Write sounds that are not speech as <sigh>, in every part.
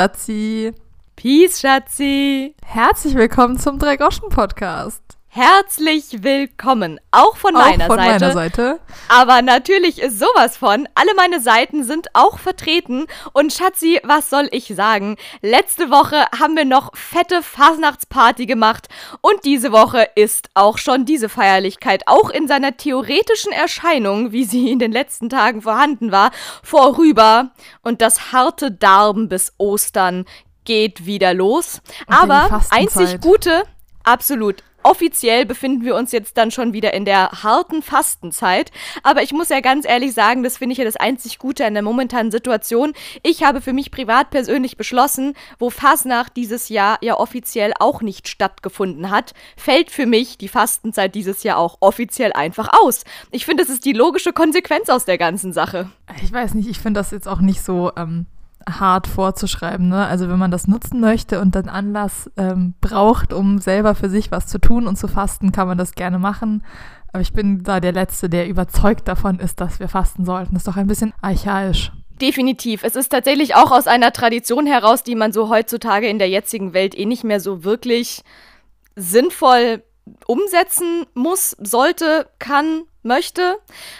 Schatzi. Peace, Schatzi. Herzlich willkommen zum Drei-Groschen-Podcast. Herzlich willkommen, auch von meiner auch von Seite. meiner Seite. Aber natürlich ist sowas von. Alle meine Seiten sind auch vertreten. Und Schatzi, was soll ich sagen? Letzte Woche haben wir noch fette Fasnachtsparty gemacht. Und diese Woche ist auch schon diese Feierlichkeit, auch in seiner theoretischen Erscheinung, wie sie in den letzten Tagen vorhanden war, vorüber. Und das harte Darben bis Ostern geht wieder los. Und Aber einzig Gute, absolut. Offiziell befinden wir uns jetzt dann schon wieder in der harten Fastenzeit. Aber ich muss ja ganz ehrlich sagen, das finde ich ja das einzig Gute an der momentanen Situation. Ich habe für mich privat persönlich beschlossen, wo Fasnacht dieses Jahr ja offiziell auch nicht stattgefunden hat, fällt für mich die Fastenzeit dieses Jahr auch offiziell einfach aus. Ich finde, das ist die logische Konsequenz aus der ganzen Sache. Ich weiß nicht, ich finde das jetzt auch nicht so ähm, hart vorzuschreiben. Ne? Also wenn man das nutzen möchte und dann Anlass ähm, braucht, um selber für sich was zu tun und zu fasten, kann man das gerne machen. Aber ich bin da der Letzte, der überzeugt davon ist, dass wir fasten sollten. Das ist doch ein bisschen archaisch. Definitiv. Es ist tatsächlich auch aus einer Tradition heraus, die man so heutzutage in der jetzigen Welt eh nicht mehr so wirklich sinnvoll umsetzen muss, sollte, kann, möchte.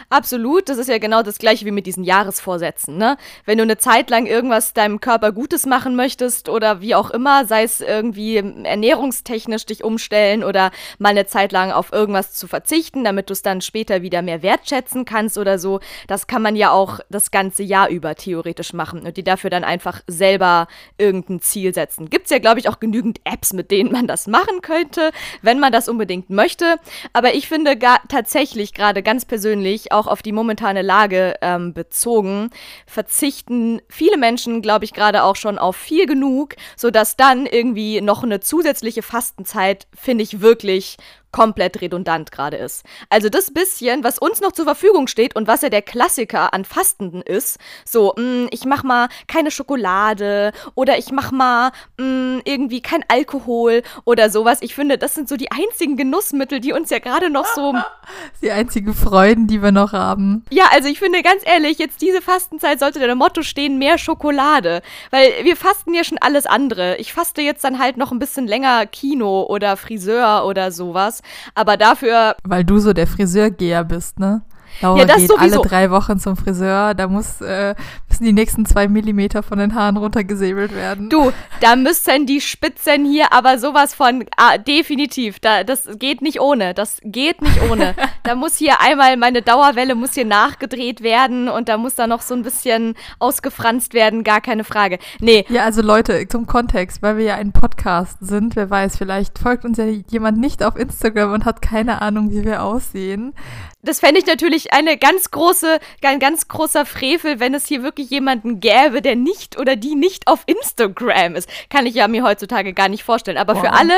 Absolut. Das ist ja genau das gleiche wie mit diesen Jahresvorsätzen, ne? Wenn du eine Zeit lang irgendwas deinem Körper Gutes machen möchtest oder wie auch immer, sei es irgendwie ernährungstechnisch dich umstellen oder mal eine Zeit lang auf irgendwas zu verzichten, damit du es dann später wieder mehr wertschätzen kannst oder so, das kann man ja auch das ganze Jahr über theoretisch machen und die dafür dann einfach selber irgendein Ziel setzen. Gibt's ja, glaube ich, auch genügend Apps, mit denen man das machen könnte, wenn man das unbedingt möchte. Aber ich finde gar tatsächlich gerade ganz persönlich, auch auf die momentane Lage ähm, bezogen, verzichten viele Menschen, glaube ich, gerade auch schon auf viel genug, sodass dann irgendwie noch eine zusätzliche Fastenzeit, finde ich wirklich komplett redundant gerade ist. Also das bisschen, was uns noch zur Verfügung steht und was ja der Klassiker an Fastenden ist, so, mh, ich mach mal keine Schokolade oder ich mach mal mh, irgendwie kein Alkohol oder sowas. Ich finde, das sind so die einzigen Genussmittel, die uns ja gerade noch so <laughs> Die einzigen Freuden, die wir noch haben. ja, also ich finde ganz ehrlich, jetzt diese Fastenzeit sollte der Motto stehen, mehr Schokolade. Weil wir fasten ja schon alles andere. Ich faste jetzt dann halt noch ein bisschen länger Kino oder Friseur oder sowas. Aber dafür, Weil du so der Friseurgeher bist, ne? Laura Ja, das geht sowieso. alle drei Wochen zum Friseur. Da muss, äh, müssen die nächsten zwei Millimeter von den Haaren runtergesäbelt werden. du, da müssen die Spitzen hier aber sowas von, ah, definitiv, da, das geht nicht ohne, das geht nicht ohne. <laughs> da muss hier einmal, meine Dauerwelle muss hier nachgedreht werden und da muss da noch so ein bisschen ausgefranst werden, gar keine Frage. Nee, Ja, also Leute, zum Kontext, weil wir ja ein Podcast sind, wer weiß, vielleicht folgt uns ja jemand nicht auf Instagram und hat keine Ahnung, wie wir aussehen. Das fände ich natürlich eine ganz große, ein ganz großer Frevel, wenn es hier wirklich jemanden gäbe, der nicht oder die nicht auf Instagram ist. Kann ich ja mir heutzutage gar nicht vorstellen. Aber für Wow. alle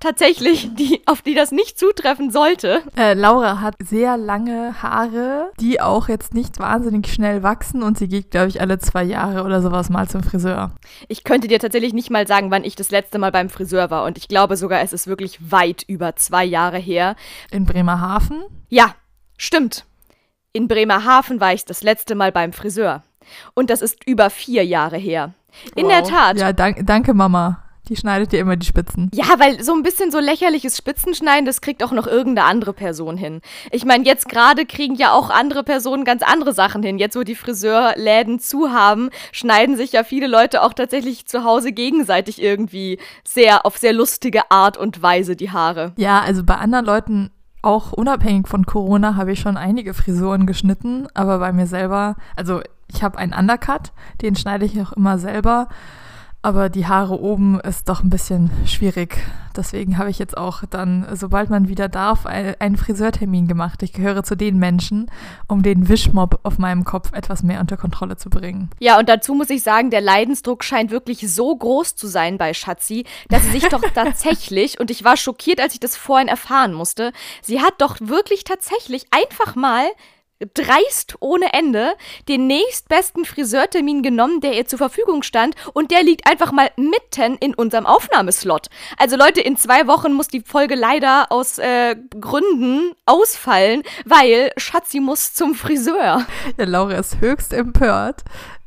tatsächlich, die, auf die das nicht zutreffen sollte. Äh, Laura hat sehr lange Haare, die auch jetzt nicht wahnsinnig schnell wachsen und sie geht, glaube ich, alle zwei Jahre oder sowas mal zum Friseur. Ich könnte dir tatsächlich nicht mal sagen, wann ich das letzte Mal beim Friseur war. Und ich glaube sogar, es ist wirklich weit über zwei Jahre her. In Bremerhaven. Ja, stimmt. In Bremerhaven war ich das letzte Mal beim Friseur. Und das ist über vier Jahre her. In der Wow. Tat. Ja, dank, danke Mama. Die schneidet dir immer die Spitzen. Ja, weil so ein bisschen so lächerliches Spitzenschneiden, das kriegt auch noch irgendeine andere Person hin. Ich meine, jetzt gerade kriegen ja auch andere Personen ganz andere Sachen hin. Jetzt, wo die Friseurläden zu haben, schneiden sich ja viele Leute auch tatsächlich zu Hause gegenseitig irgendwie sehr auf sehr lustige Art und Weise die Haare. Ja, also bei anderen Leuten, auch unabhängig von Corona, habe ich schon einige Frisuren geschnitten, aber bei mir selber, also ich habe einen Undercut, den schneide ich auch immer selber. Aber die Haare oben ist doch ein bisschen schwierig. Deswegen habe ich jetzt auch dann, sobald man wieder darf, ein- einen Friseurtermin gemacht. Ich gehöre zu den Menschen, um den Wischmob auf meinem Kopf etwas mehr unter Kontrolle zu bringen. Ja, und dazu muss ich sagen, der Leidensdruck scheint wirklich so groß zu sein bei Schatzi, dass sie sich doch <laughs> tatsächlich, und ich war schockiert, als ich das vorhin erfahren musste, sie hat doch wirklich tatsächlich einfach mal dreist ohne Ende den nächstbesten Friseurtermin genommen, der ihr zur Verfügung stand und der liegt einfach mal mitten in unserem Aufnahmeslot. Also Leute, in zwei Wochen muss die Folge leider aus äh, Gründen ausfallen, weil Schatzi muss zum Friseur. Ja, Laura ist höchst empört.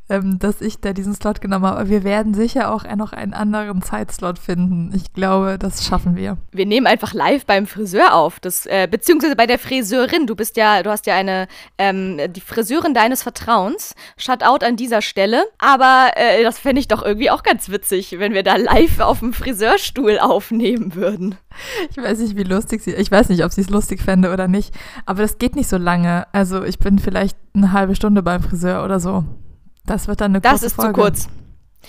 Ähm, dass ich da diesen Slot genommen habe. Aber wir werden sicher auch noch einen anderen Zeitslot finden. Ich glaube, das schaffen wir. Wir nehmen einfach live beim Friseur auf, das, äh, beziehungsweise bei der Friseurin. Du bist ja, du hast ja eine, ähm, die Friseurin deines Vertrauens. Shutout an dieser Stelle. Aber äh, das fände ich doch irgendwie auch ganz witzig, wenn wir da live auf dem Friseurstuhl aufnehmen würden. Ich weiß nicht, wie lustig sie, ich weiß nicht, ob sie es lustig fände oder nicht, aber das geht nicht so lange. Also ich bin vielleicht eine halbe Stunde beim Friseur oder so. Das wird dann eine das kurze ist Folge. zu kurz.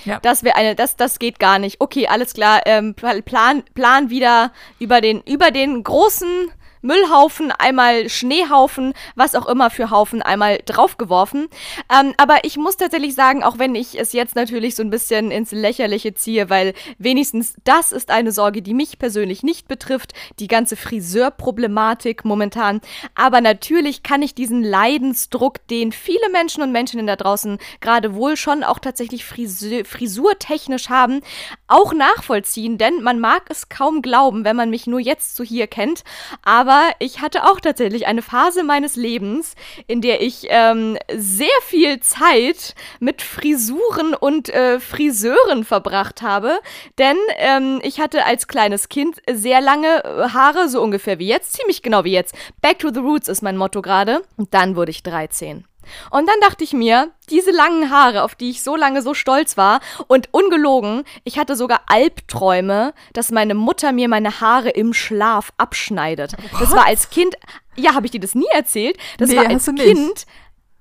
Ja. Das wäre eine, das, das geht gar nicht. Okay, alles klar. Ähm, plan, plan wieder über den, über den großen Müllhaufen, einmal Schneehaufen, was auch immer für Haufen, einmal draufgeworfen. Ähm, aber ich muss tatsächlich sagen, auch wenn ich es jetzt natürlich so ein bisschen ins Lächerliche ziehe, weil wenigstens das ist eine Sorge, die mich persönlich nicht betrifft, die ganze Friseurproblematik momentan. Aber natürlich kann ich diesen Leidensdruck, den viele Menschen und Menschen da draußen gerade wohl schon auch tatsächlich Friseur, frisurtechnisch haben, auch nachvollziehen, denn man mag es kaum glauben, wenn man mich nur jetzt so hier kennt, aber aber ich hatte auch tatsächlich eine Phase meines Lebens, in der ich ähm, sehr viel Zeit mit Frisuren und äh, Friseuren verbracht habe. Denn ähm, ich hatte als kleines Kind sehr lange äh, Haare, so ungefähr wie jetzt, ziemlich genau wie jetzt. Back to the Roots ist mein Motto gerade. Und dann wurde ich 13. Und dann dachte ich mir, diese langen Haare, auf die ich so lange so stolz war und ungelogen, ich hatte sogar Albträume, dass meine Mutter mir meine Haare im Schlaf abschneidet. What? Das war als Kind, ja, habe ich dir das nie erzählt? Das nee, war als Kind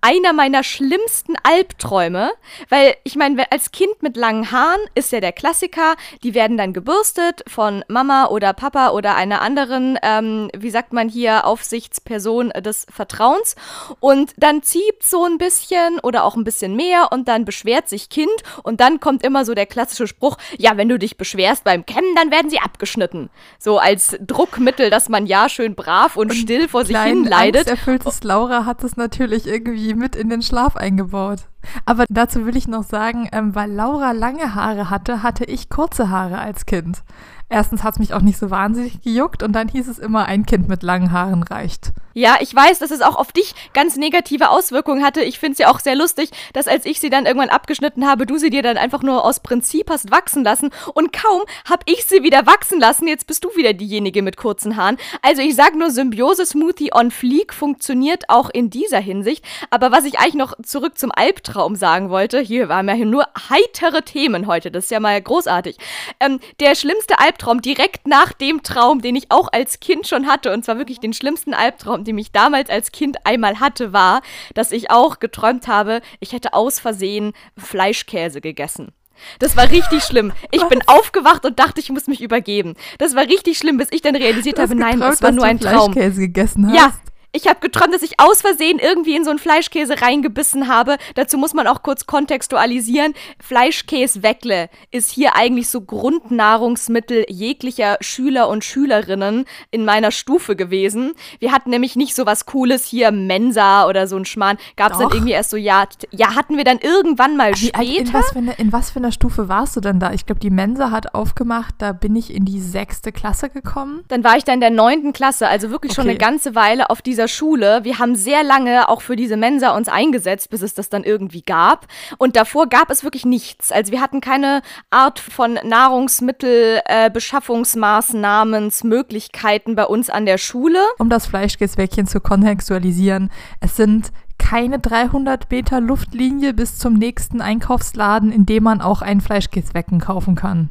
einer meiner schlimmsten Albträume, weil ich meine, als Kind mit langen Haaren ist ja der Klassiker, die werden dann gebürstet von Mama oder Papa oder einer anderen, ähm, wie sagt man hier, Aufsichtsperson des Vertrauens und dann zieht so ein bisschen oder auch ein bisschen mehr und dann beschwert sich Kind und dann kommt immer so der klassische Spruch, ja, wenn du dich beschwerst beim Kämmen, dann werden sie abgeschnitten. So als Druckmittel, dass man ja schön brav und, und still vor sich hin leidet. Erfülltes Laura hat es natürlich irgendwie mit in den Schlaf eingebaut. Aber dazu will ich noch sagen, ähm, weil Laura lange Haare hatte, hatte ich kurze Haare als Kind. Erstens hat es mich auch nicht so wahnsinnig gejuckt und dann hieß es immer, ein Kind mit langen Haaren reicht. Ja, ich weiß, dass es auch auf dich ganz negative Auswirkungen hatte. Ich finde es ja auch sehr lustig, dass als ich sie dann irgendwann abgeschnitten habe, du sie dir dann einfach nur aus Prinzip hast wachsen lassen und kaum habe ich sie wieder wachsen lassen. Jetzt bist du wieder diejenige mit kurzen Haaren. Also ich sag nur, Symbiose Smoothie on Fleek funktioniert auch in dieser Hinsicht. Aber was ich eigentlich noch zurück zum Albtraum sagen wollte, hier waren ja nur heitere Themen heute. Das ist ja mal großartig. Ähm, der schlimmste Albtraum direkt nach dem Traum, den ich auch als Kind schon hatte, und zwar wirklich den schlimmsten Albtraum, die mich damals als Kind einmal hatte, war, dass ich auch geträumt habe, ich hätte aus Versehen Fleischkäse gegessen. Das war richtig schlimm. Ich <laughs> bin aufgewacht und dachte, ich muss mich übergeben. Das war richtig schlimm, bis ich dann realisiert habe, nein, es war nur ein Traum. Fleischkäse gegessen hast. Ja, ich habe geträumt, dass ich aus Versehen irgendwie in so einen Fleischkäse reingebissen habe. Dazu muss man auch kurz kontextualisieren. Fleischkäse-Weckle ist hier eigentlich so Grundnahrungsmittel jeglicher Schüler und Schülerinnen in meiner Stufe gewesen. Wir hatten nämlich nicht so was Cooles hier, Mensa oder so ein Schmarrn. Gab es dann irgendwie erst so, ja, ja, hatten wir dann irgendwann mal Wie, später. In was, für eine, in was für einer Stufe warst du denn da? Ich glaube, die Mensa hat aufgemacht, da bin ich in die sechste Klasse gekommen. Dann war ich da in der neunten Klasse, also wirklich okay. schon eine ganze Weile auf dieser dieser Schule. Wir haben sehr lange auch für diese Mensa uns eingesetzt, bis es das dann irgendwie gab. Und davor gab es wirklich nichts. Also wir hatten keine Art von Nahrungsmittelbeschaffungsmaßnahmensmöglichkeiten äh, bei uns an der Schule. Um das Fleischkäsewäckchen zu kontextualisieren, es sind keine 300 Meter Luftlinie bis zum nächsten Einkaufsladen, in dem man auch ein Fleischkäswecken kaufen kann.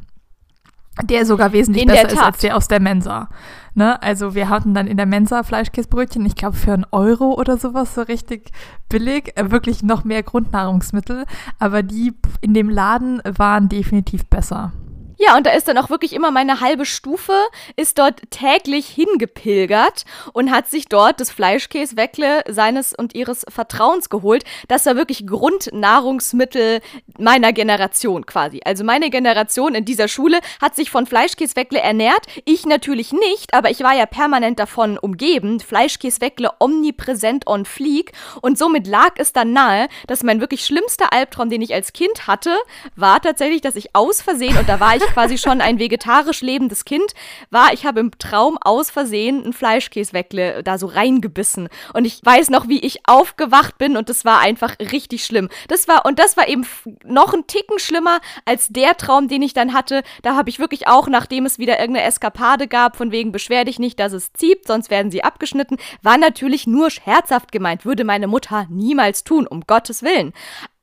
Der sogar wesentlich in besser ist als der aus der Mensa. Ne? Also wir hatten dann in der Mensa Fleischkäsebrötchen, ich glaube für einen Euro oder sowas, so richtig billig. Äh, wirklich noch mehr Grundnahrungsmittel. Aber die in dem Laden waren definitiv besser. Ja, und da ist dann auch wirklich immer meine halbe Stufe, ist dort täglich hingepilgert und hat sich dort das Fleischkäsweckle seines und ihres Vertrauens geholt. Das war wirklich Grundnahrungsmittel meiner Generation quasi. Also meine Generation in dieser Schule hat sich von Fleischkäsweckle ernährt. Ich natürlich nicht, aber ich war ja permanent davon umgeben. Fleischkäsweckle omnipräsent on fleek. Und somit lag es dann nahe, dass mein wirklich schlimmster Albtraum, den ich als Kind hatte, war tatsächlich, dass ich aus Versehen, und da war ich quasi schon ein vegetarisch lebendes Kind war, ich habe im Traum aus Versehen ein Fleischkäsweckle da so reingebissen. Und ich weiß noch, wie ich aufgewacht bin und das war einfach richtig schlimm. Das war, und das war eben noch ein Ticken schlimmer als der Traum, den ich dann hatte. Da habe ich wirklich auch, nachdem es wieder irgendeine Eskapade gab, von wegen beschwer dich nicht, dass es zieht, sonst werden sie abgeschnitten, war natürlich nur scherzhaft gemeint, würde meine Mutter niemals tun, um Gottes Willen.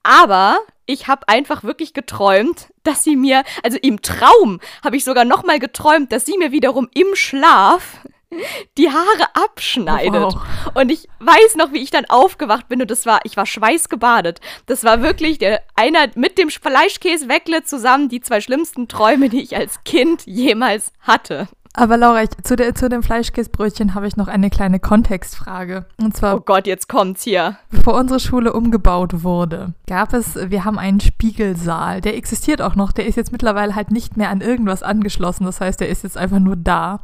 Aber ich habe einfach wirklich geträumt, dass sie mir, also im Traum habe ich sogar noch mal geträumt, dass sie mir wiederum im Schlaf die Haare abschneidet. Wow. Und ich weiß noch, wie ich dann aufgewacht bin und das war, ich war schweißgebadet. Das war wirklich der einer mit dem Fleischkäse-Weckle zusammen die zwei schlimmsten Träume, die ich als Kind jemals hatte. Aber Laura, ich, zu, der, zu dem Fleischkäsebrötchen habe ich noch eine kleine Kontextfrage. Und zwar. Oh Gott, jetzt kommt's hier. Bevor unsere Schule umgebaut wurde, gab es, wir haben einen Spiegelsaal. Der existiert auch noch. Der ist jetzt mittlerweile halt nicht mehr an irgendwas angeschlossen. Das heißt, der ist jetzt einfach nur da.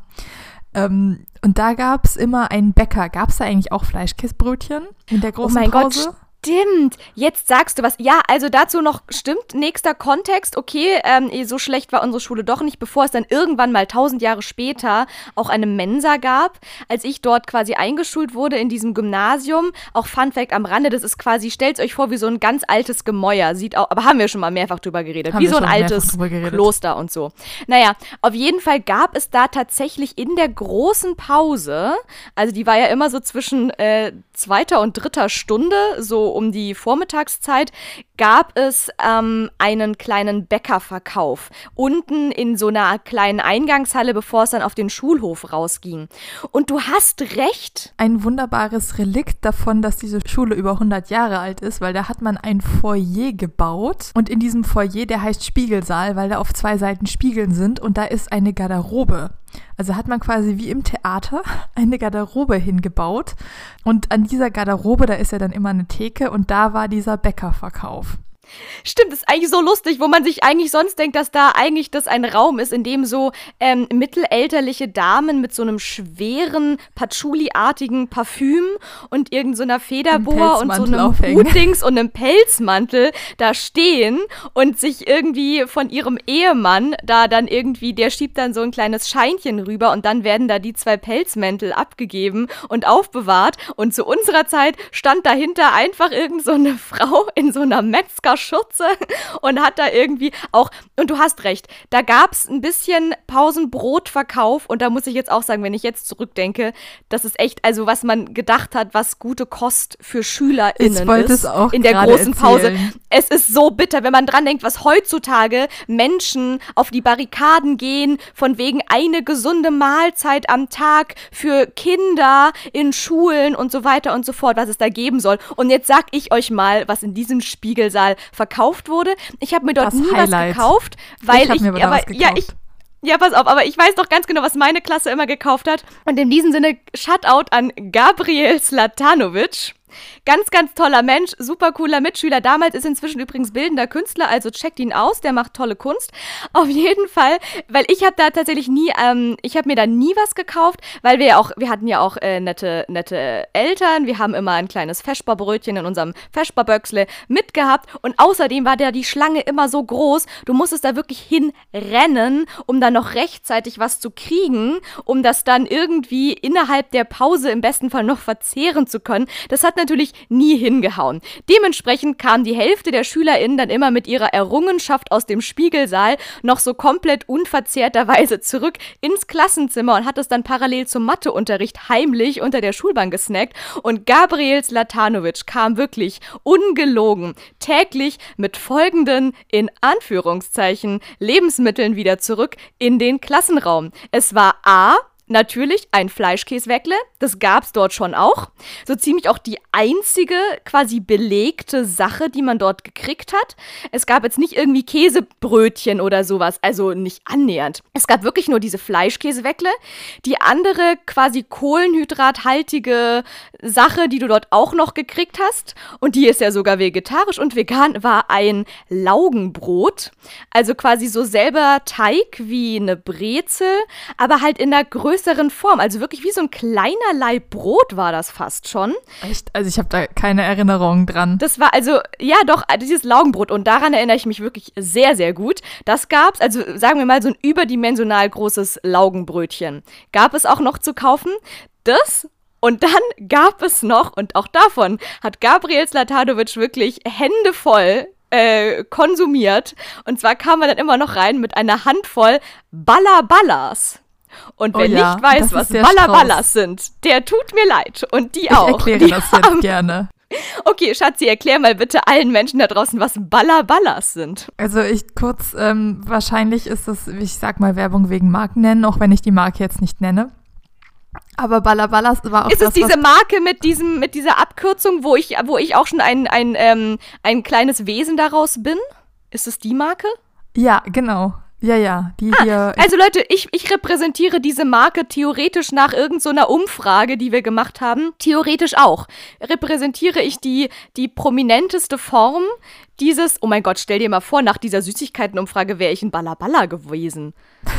Ähm, und da gab es immer einen Bäcker. Gab es da eigentlich auch Fleischkäsebrötchen in der großen oh mein Pause? Gott, Stimmt, jetzt sagst du was. Ja, also dazu noch stimmt, nächster Kontext, okay, ähm, so schlecht war unsere Schule doch nicht, bevor es dann irgendwann mal tausend Jahre später auch eine Mensa gab, als ich dort quasi eingeschult wurde in diesem Gymnasium. Auch Fun Fact am Rande, das ist quasi, stellt euch vor, wie so ein ganz altes Gemäuer, sieht auch, aber haben wir schon mal mehrfach drüber geredet, haben wie so ein altes Kloster und so. Naja, auf jeden Fall gab es da tatsächlich in der großen Pause, also die war ja immer so zwischen äh, zweiter und dritter Stunde, so um die Vormittagszeit, gab es ähm, einen kleinen Bäckerverkauf. Unten in so einer kleinen Eingangshalle, bevor es dann auf den Schulhof rausging. Und du hast recht. Ein wunderbares Relikt davon, dass diese Schule über 100 Jahre alt ist, weil da hat man ein Foyer gebaut. Und in diesem Foyer, der heißt Spiegelsaal, weil da auf zwei Seiten Spiegeln sind und da ist eine Garderobe. Also hat man quasi wie im Theater <laughs> eine Garderobe hingebaut. Und an dieser Garderobe, da ist ja dann immer eine Theke und da war dieser Bäckerverkauf. Stimmt, ist eigentlich so lustig, wo man sich eigentlich sonst denkt, dass da eigentlich das ein Raum ist, in dem so ähm, mittelalterliche Damen mit so einem schweren, Patchouli-artigen Parfüm und irgendeiner so Federboa und so einem Hutdings und einem Pelzmantel da stehen und sich irgendwie von ihrem Ehemann da dann irgendwie, der schiebt dann so ein kleines Scheinchen rüber und dann werden da die zwei Pelzmäntel abgegeben und aufbewahrt. Und zu unserer Zeit stand dahinter einfach irgend so eine <laughs> Frau in so einer Metzger Schürze <laughs> und hat da irgendwie auch, und du hast recht, da gab es ein bisschen Pausenbrotverkauf und da muss ich jetzt auch sagen, wenn ich jetzt zurückdenke, das ist echt, also was man gedacht hat, was gute Kost für SchülerInnen ist in der großen Pause. Es ist so bitter, wenn man dran denkt, was heutzutage Menschen auf die Barrikaden gehen, von wegen eine gesunde Mahlzeit am Tag für Kinder in Schulen und so weiter und so fort, was es da geben soll. Und jetzt sag ich euch mal, was in diesem Spiegelsaal verkauft wurde. Ich habe mir dort das nie Highlight. was gekauft, weil ich, ich aber, ja, ich, ja, pass auf, aber ich weiß doch ganz genau, was meine Klasse immer gekauft hat. Und in diesem Sinne, Shutout an Gabriel Slatanovic. Ganz, ganz toller Mensch, super cooler Mitschüler. Damals ist inzwischen übrigens bildender Künstler, also checkt ihn aus, der macht tolle Kunst. <laughs> Auf jeden Fall, weil ich habe da tatsächlich nie, ähm, ich habe mir da nie was gekauft, weil wir ja auch, wir hatten ja auch äh, nette, nette Eltern. Wir haben immer ein kleines Feschbarbrötchen in unserem Feschbarböxle mitgehabt und außerdem war da die Schlange immer so groß, du musstest da wirklich hinrennen, um dann noch rechtzeitig was zu kriegen, um das dann irgendwie innerhalb der Pause im besten Fall noch verzehren zu können. Das hat natürlich nie hingehauen. Dementsprechend kam die Hälfte der SchülerInnen dann immer mit ihrer Errungenschaft aus dem Spiegelsaal noch so komplett unverzehrterweise zurück ins Klassenzimmer und hat es dann parallel zum Matheunterricht heimlich unter der Schulbank gesnackt. Und Gabriel Slatanovic kam wirklich ungelogen täglich mit folgenden, in Anführungszeichen, Lebensmitteln wieder zurück in den Klassenraum. Es war A Natürlich ein Fleischkäsweckle, das gab's dort schon auch. So ziemlich auch die einzige quasi belegte Sache, die man dort gekriegt hat. Es gab jetzt nicht irgendwie Käsebrötchen oder sowas, also nicht annähernd. Es gab wirklich nur diese Fleischkäseweckle. Die andere quasi kohlenhydrathaltige Sache, die du dort auch noch gekriegt hast, und die ist ja sogar vegetarisch und vegan, war ein Laugenbrot. Also quasi so selber Teig wie eine Brezel, aber halt in der Größe größeren Form. Also wirklich wie so ein kleiner Laib Brot war das fast schon. Echt? Also ich habe da keine Erinnerung dran. Das war also, ja doch, dieses Laugenbrot. Und daran erinnere ich mich wirklich sehr, sehr gut. Das gab's, also sagen wir mal so ein überdimensional großes Laugenbrötchen. Gab es auch noch zu kaufen. Das und dann <laughs> gab es noch, und auch davon hat Gabriel Slatadovic wirklich Hände voll äh, konsumiert. Und zwar kam er dann immer noch rein mit einer Handvoll Ballaballas. Und wer oh ja, nicht weiß, was Ballaballas sind, der tut mir leid. Und die auch. Ich erkläre die das jetzt gerne. <laughs> Okay, Schatzi, erklär mal bitte allen Menschen da draußen, was Ballaballas sind. Also ich kurz, ähm, wahrscheinlich ist das, ich sag mal, Werbung wegen Marken nennen, auch wenn ich die Marke jetzt nicht nenne. Aber Ballaballas war auch Ist das, es diese Marke mit diesem mit dieser Abkürzung, wo ich wo ich auch schon ein ein ähm, ein kleines Wesen daraus bin? Ist es die Marke? Ja, genau. Ja, ja, die ah, hier. Also Leute, ich, ich repräsentiere diese Marke theoretisch nach irgendeiner so Umfrage, die wir gemacht haben. Theoretisch auch. Repräsentiere ich die, die prominenteste Form dieses, oh mein Gott, stell dir mal vor, nach dieser Süßigkeitenumfrage wäre ich ein Ballaballa gewesen.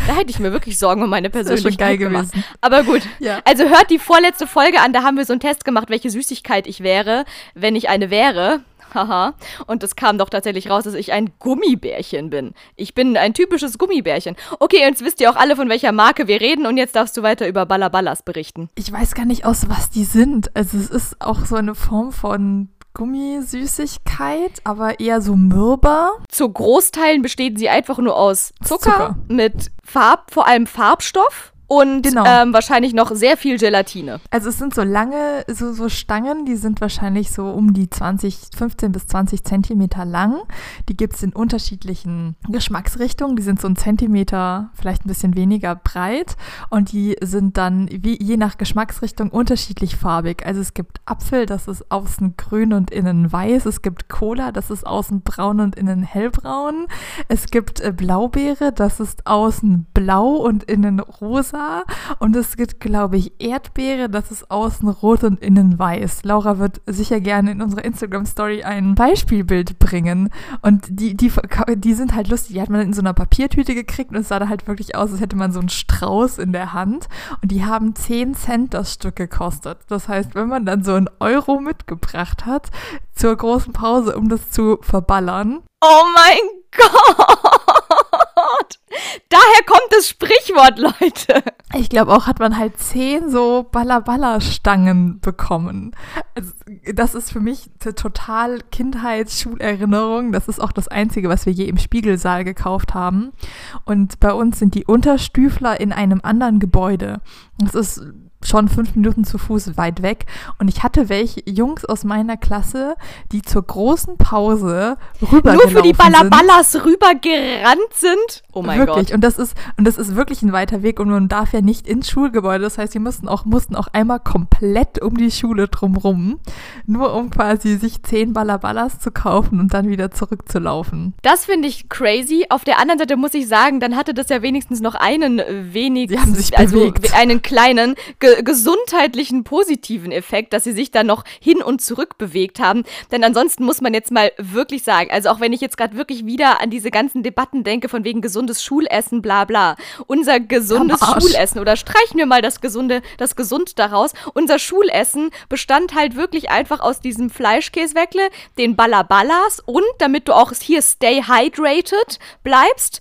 Da hätte ich mir wirklich Sorgen um meine Persönlichkeit <laughs> das geil gemacht. gewesen. Aber gut. <laughs> Ja. Also hört die vorletzte Folge an, da haben wir so einen Test gemacht, welche Süßigkeit ich wäre, wenn ich eine wäre. Haha. Und es kam doch tatsächlich raus, dass ich ein Gummibärchen bin. Ich bin ein typisches Gummibärchen. Okay, jetzt wisst ihr auch alle, von welcher Marke wir reden. Und jetzt darfst du weiter über Ballaballas berichten. Ich weiß gar nicht, aus was die sind. Also es ist auch so eine Form von Gummisüßigkeit, aber eher so mürber. Zu Großteilen bestehen sie einfach nur aus Zucker, Zucker. mit Farb, vor allem Farbstoff und genau. ähm, wahrscheinlich noch sehr viel Gelatine. Also es sind so lange, so, so Stangen, die sind wahrscheinlich so um die 20, 15 bis 20 Zentimeter lang. Die gibt es in unterschiedlichen Geschmacksrichtungen. Die sind so ein Zentimeter, vielleicht ein bisschen weniger breit. Und die sind dann wie, je nach Geschmacksrichtung unterschiedlich farbig. Also es gibt Apfel, das ist außen grün und innen weiß. Es gibt Cola, das ist außen braun und innen hellbraun. Es gibt äh, Blaubeere, das ist außen blau und innen rosa rosa und es gibt, glaube ich, Erdbeere, das ist außen rot und innen weiß. Laura wird sicher gerne in unserer Instagram-Story ein Beispielbild bringen und die, die, die sind halt lustig. Die hat man in so einer Papiertüte gekriegt und es sah da halt wirklich aus, als hätte man so einen Strauß in der Hand und die haben 10 Cent das Stück gekostet. Das heißt, wenn man dann so einen Euro mitgebracht hat zur großen Pause, um das zu verballern. Oh mein <laughs> Gott! Daher kommt das Sprichwort, Leute. Ich glaube auch, hat man halt zehn so Balla-Balla-Stangen bekommen. Also, das ist für mich total Kindheitssschulerinnerung. Das ist auch das Einzige, was wir je im Spiegelsaal gekauft haben. Und bei uns sind die Unterstüfler in einem anderen Gebäude. Das ist schon fünf Minuten zu Fuß weit weg. Und ich hatte welche Jungs aus meiner Klasse, die zur großen Pause rübergelaufen Nur für die Ballaballas rübergerannt sind? Oh mein wirklich. Gott. Und das ist, und das ist wirklich ein weiter Weg und man darf ja nicht ins Schulgebäude. Das heißt, sie mussten auch, mussten auch einmal komplett um die Schule drumrum, nur um quasi sich zehn Ballaballas zu kaufen und dann wieder zurückzulaufen. Das finde ich crazy. Auf der anderen Seite muss ich sagen, dann hatte das ja wenigstens noch einen wenig, sie haben sich also bewegt. einen kleinen, ge gesundheitlichen positiven Effekt, dass sie sich da noch hin und zurück bewegt haben. Denn ansonsten muss man jetzt mal wirklich sagen, also auch wenn ich jetzt gerade wirklich wieder an diese ganzen Debatten denke, von wegen gesundes Schulessen, bla bla. Unser gesundes Schulessen, oder streichen wir mal das gesunde, das gesund daraus. Unser Schulessen bestand halt wirklich einfach aus diesem Fleischkäsweckle, den Ballaballas und damit du auch hier stay hydrated bleibst,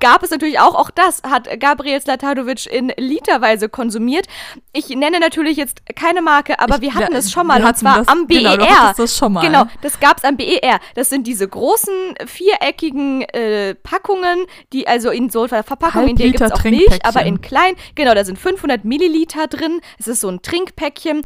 gab es natürlich auch, auch das hat Gabriel Slatadovic in literweise konsumiert. Ich nenne natürlich jetzt keine Marke, aber ich, wir hatten es schon mal und zwar das, am BER. Genau, das schon mal. genau, das gab es am BER. Das sind diese großen viereckigen äh, Packungen, die also in so einer Verpackung, in der gibt es auch Milch, aber in klein. Genau, da sind 500 Milliliter drin. Es ist so ein Trinkpäckchen.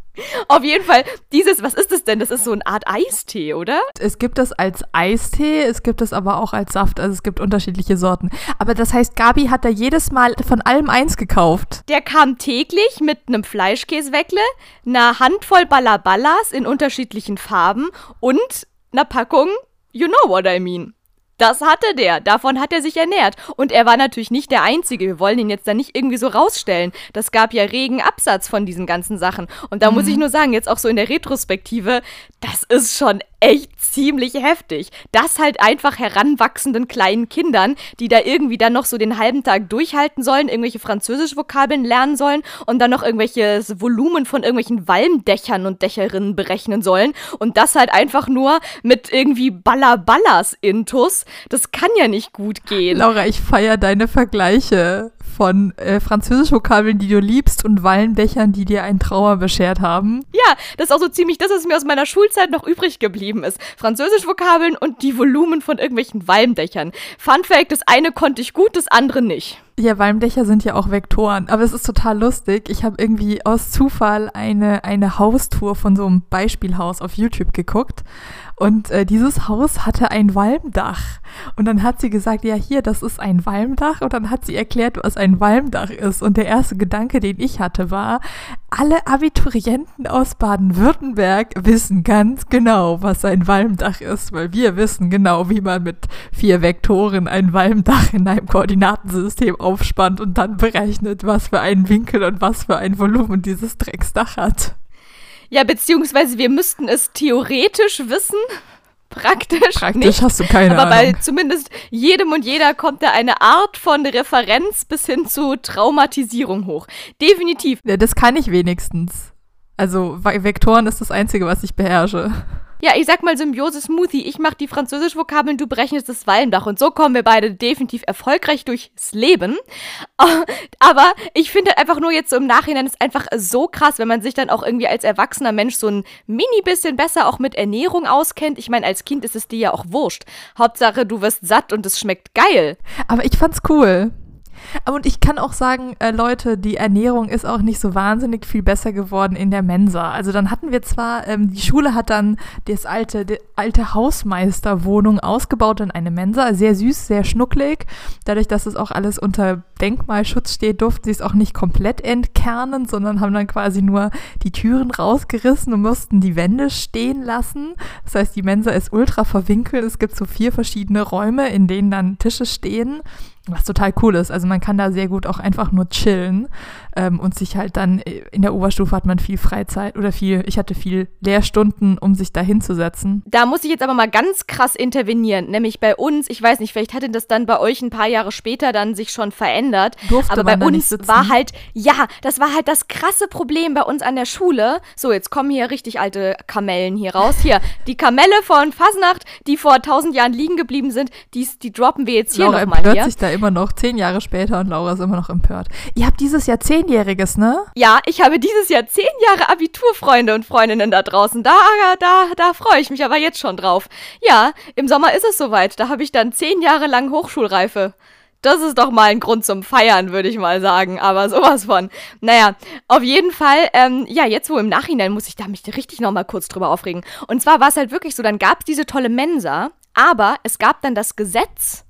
Auf jeden Fall, dieses, was ist das denn? Das ist so eine Art Eistee, oder? Es gibt es als Eistee, es gibt es aber auch als Saft. Also es gibt unterschiedliche Sorten. Aber das heißt, Gabi hat da jedes Mal von allem eins gekauft. Der kam täglich mit einem Fleischkäsweckle, einer Handvoll Ballaballas in unterschiedlichen Farben und einer Packung You know what I mean. Das hatte der, davon hat er sich ernährt. Und er war natürlich nicht der Einzige. Wir wollen ihn jetzt da nicht irgendwie so rausstellen. Das gab ja regen Absatz von diesen ganzen Sachen. Und da mhm. muss ich nur sagen, jetzt auch so in der Retrospektive, das ist schon echt ziemlich heftig. Das halt einfach heranwachsenden kleinen Kindern, die da irgendwie dann noch so den halben Tag durchhalten sollen, irgendwelche Französisch-Vokabeln lernen sollen und dann noch irgendwelches Volumen von irgendwelchen Walmdächern und Dächerinnen berechnen sollen und das halt einfach nur mit irgendwie Ballaballas-Intus. Das kann ja nicht gut gehen. Laura, ich feiere deine Vergleiche von äh, Französisch-Vokabeln, die du liebst und Wallenbechern, die dir ein Trauer beschert haben. Ja, das ist auch so ziemlich das, was mir aus meiner Schulzeit noch übrig geblieben ist. Französisch-Vokabeln und die Volumen von irgendwelchen Walmdächern. Fun Fact, das eine konnte ich gut, das andere nicht. Ja, Walmdächer sind ja auch Vektoren, aber es ist total lustig. Ich habe irgendwie aus Zufall eine, eine Haustour von so einem Beispielhaus auf YouTube geguckt und äh, dieses Haus hatte ein Walmdach. Und dann hat sie gesagt, ja hier, das ist ein Walmdach. Und dann hat sie erklärt, was ein Walmdach ist. Und der erste Gedanke, den ich hatte, war, alle Abiturienten aus Baden-Württemberg wissen ganz genau, was ein Walmdach ist, weil wir wissen genau, wie man mit vier Vektoren ein Walmdach in einem Koordinatensystem aufspannt und dann berechnet, was für einen Winkel und was für ein Volumen dieses Drecksdach hat. Ja, beziehungsweise wir müssten es theoretisch wissen. Praktisch. Praktisch nicht. hast du keine Aber Ahnung. bei zumindest jedem und jeder kommt da eine Art von Referenz bis hin zu Traumatisierung hoch. Definitiv. Ja, das kann ich wenigstens. Also Ve- Vektoren ist das Einzige, was ich beherrsche. Ja, ich sag mal Symbiose Smoothie. Ich mach die Französisch-Vokabeln, du berechnest das Walmdach. Und so kommen wir beide definitiv erfolgreich durchs Leben. <laughs> Aber ich finde einfach nur jetzt so im Nachhinein ist einfach so krass, wenn man sich dann auch irgendwie als erwachsener Mensch so ein mini bisschen besser auch mit Ernährung auskennt. Ich meine, als Kind ist es dir ja auch wurscht. Hauptsache, du wirst satt und es schmeckt geil. Aber ich fand's cool. Und ich kann auch sagen, äh, Leute, die Ernährung ist auch nicht so wahnsinnig viel besser geworden in der Mensa. Also dann hatten wir zwar, ähm, die Schule hat dann das alte, die alte Hausmeisterwohnung ausgebaut in eine Mensa. Sehr süß, sehr schnucklig. Dadurch, dass es auch alles unter Denkmalschutz steht, durften sie es auch nicht komplett entkernen, sondern haben dann quasi nur die Türen rausgerissen und mussten die Wände stehen lassen. Das heißt, die Mensa ist ultra verwinkelt. Es gibt so vier verschiedene Räume, in denen dann Tische stehen. Was total cool ist. Also man kann da sehr gut auch einfach nur chillen ähm, und sich halt dann äh, in der Oberstufe hat man viel Freizeit oder viel, ich hatte viel Lehrstunden, um sich da hinzusetzen. Da muss ich jetzt aber mal ganz krass intervenieren. Nämlich bei uns, ich weiß nicht, vielleicht hatte das dann bei euch ein paar Jahre später dann sich schon verändert. Durfte aber bei uns war halt, ja, das war halt das krasse Problem bei uns an der Schule. So, jetzt kommen hier richtig alte Kamellen hier raus. Hier, die Kamelle von Fasnacht, die vor tausend Jahren liegen geblieben sind, die, die droppen wir jetzt hier Laura nochmal empört hier. sich da immer noch, zehn Jahre später und Laura ist immer noch empört. Ihr habt dieses Jahr Zehnjähriges, ne? Ja, ich habe dieses Jahr zehn Jahre Abiturfreunde und Freundinnen da draußen. Da, da, da freue ich mich aber jetzt schon drauf. Ja, im Sommer ist es soweit. Da habe ich dann zehn Jahre lang Hochschulreife. Das ist doch mal ein Grund zum Feiern, würde ich mal sagen. Aber sowas von. Naja, auf jeden Fall, ähm, ja, jetzt wo im Nachhinein muss ich da mich richtig nochmal kurz drüber aufregen. Und zwar war es halt wirklich so, dann gab es diese tolle Mensa, aber es gab dann das Gesetz,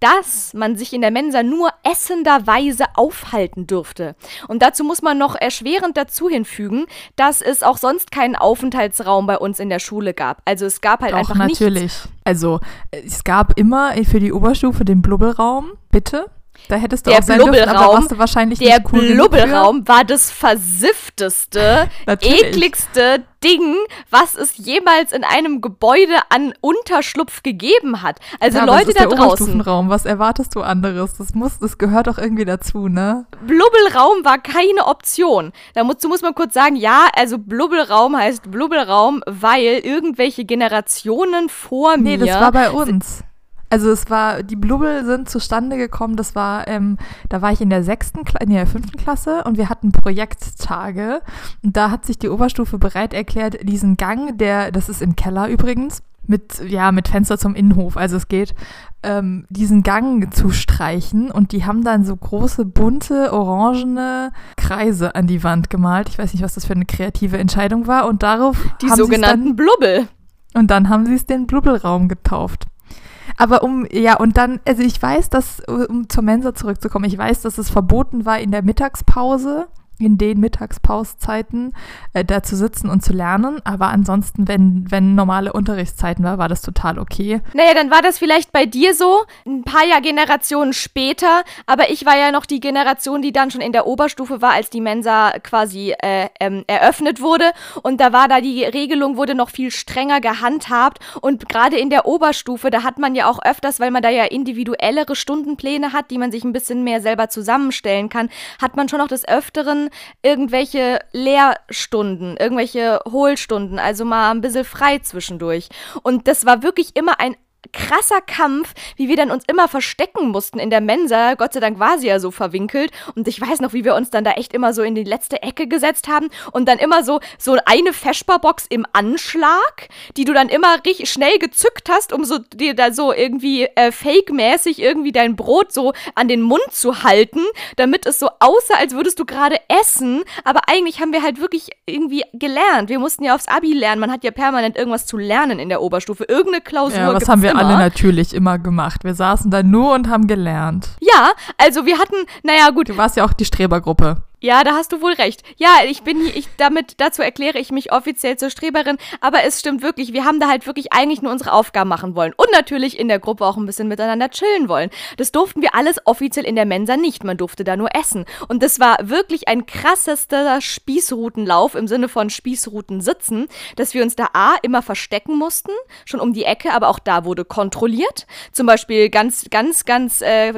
dass man sich in der Mensa nur essenderweise aufhalten dürfte. Und dazu muss man noch erschwerend dazu hinfügen, dass es auch sonst keinen Aufenthaltsraum bei uns in der Schule gab. Also es gab halt Doch, einfach natürlich. nichts. Also, es gab immer für die Oberstufe den Blubbelraum, bitte. Da hättest du Der auch sein dürfen, aber Blubbelraum, warst du wahrscheinlich Der nicht cool. Blubbelraum war das versiffteste, <laughs> ekligste Ding, was es jemals in einem Gebäude an Unterschlupf gegeben hat. Also Ja, Leute ist da der draußen. Was erwartest du anderes? Das muss, das gehört doch irgendwie dazu, ne? Blubbelraum war keine Option. Da muss, muss man kurz sagen, ja, also Blubbelraum heißt Blubbelraum, weil irgendwelche Generationen vor Nee, mir. das war bei uns. Also es war, die Blubbel sind zustande gekommen, das war, ähm, da war ich in der sechsten, Kla nee, der fünften Klasse und wir hatten Projekttage und da hat sich die Oberstufe bereit erklärt, diesen Gang, der, das ist im Keller übrigens, mit, ja, mit Fenster zum Innenhof, also es geht, ähm, diesen Gang zu streichen und die haben dann so große, bunte, orangene Kreise an die Wand gemalt. Ich weiß nicht, was das für eine kreative Entscheidung war und darauf die sogenannten Blubbel. dann, und dann haben sie es den Blubbelraum getauft. Aber um, ja, und dann, also ich weiß, dass, um zur Mensa zurückzukommen, ich weiß, dass es verboten war in der Mittagspause, in den Mittagspauszeiten äh, da zu sitzen und zu lernen. Aber ansonsten, wenn, wenn normale Unterrichtszeiten war, war das total okay. Naja, dann war das vielleicht bei dir so, ein paar Jahr Generationen später. Aber ich war ja noch die Generation, die dann schon in der Oberstufe war, als die Mensa quasi äh, ähm, eröffnet wurde. Und da war da die Regelung, wurde noch viel strenger gehandhabt. Und gerade in der Oberstufe, da hat man ja auch öfters, weil man da ja individuellere Stundenpläne hat, die man sich ein bisschen mehr selber zusammenstellen kann, hat man schon noch des Öfteren irgendwelche Lehrstunden, irgendwelche Hohlstunden, also mal ein bisschen frei zwischendurch. Und das war wirklich immer ein krasser Kampf, wie wir dann uns immer verstecken mussten in der Mensa. Gott sei Dank war sie ja so verwinkelt. Und ich weiß noch, wie wir uns dann da echt immer so in die letzte Ecke gesetzt haben und dann immer so, so eine Feschbarbox im Anschlag, die du dann immer richtig schnell gezückt hast, um so dir da so irgendwie äh, fake-mäßig irgendwie dein Brot so an den Mund zu halten, damit es so aussah, als würdest du gerade essen. Aber eigentlich haben wir halt wirklich irgendwie gelernt. Wir mussten ja aufs Abi lernen. Man hat ja permanent irgendwas zu lernen in der Oberstufe. Irgendeine Klausur. Ja, was haben wir alle natürlich immer gemacht. Wir saßen da nur und haben gelernt. Ja, also wir hatten, naja, gut. Du warst ja auch die Strebergruppe. Ja, da hast du wohl recht. Ja, ich bin hier, ich, damit, dazu erkläre ich mich offiziell zur Streberin, aber es stimmt wirklich, wir haben da halt wirklich eigentlich nur unsere Aufgaben machen wollen und natürlich in der Gruppe auch ein bisschen miteinander chillen wollen. Das durften wir alles offiziell in der Mensa nicht, man durfte da nur essen. Und das war wirklich ein krassester Spießrutenlauf im Sinne von Spießruten sitzen, dass wir uns da A immer verstecken mussten, schon um die Ecke, aber auch da wurde kontrolliert. Zum Beispiel ganz, ganz, ganz äh,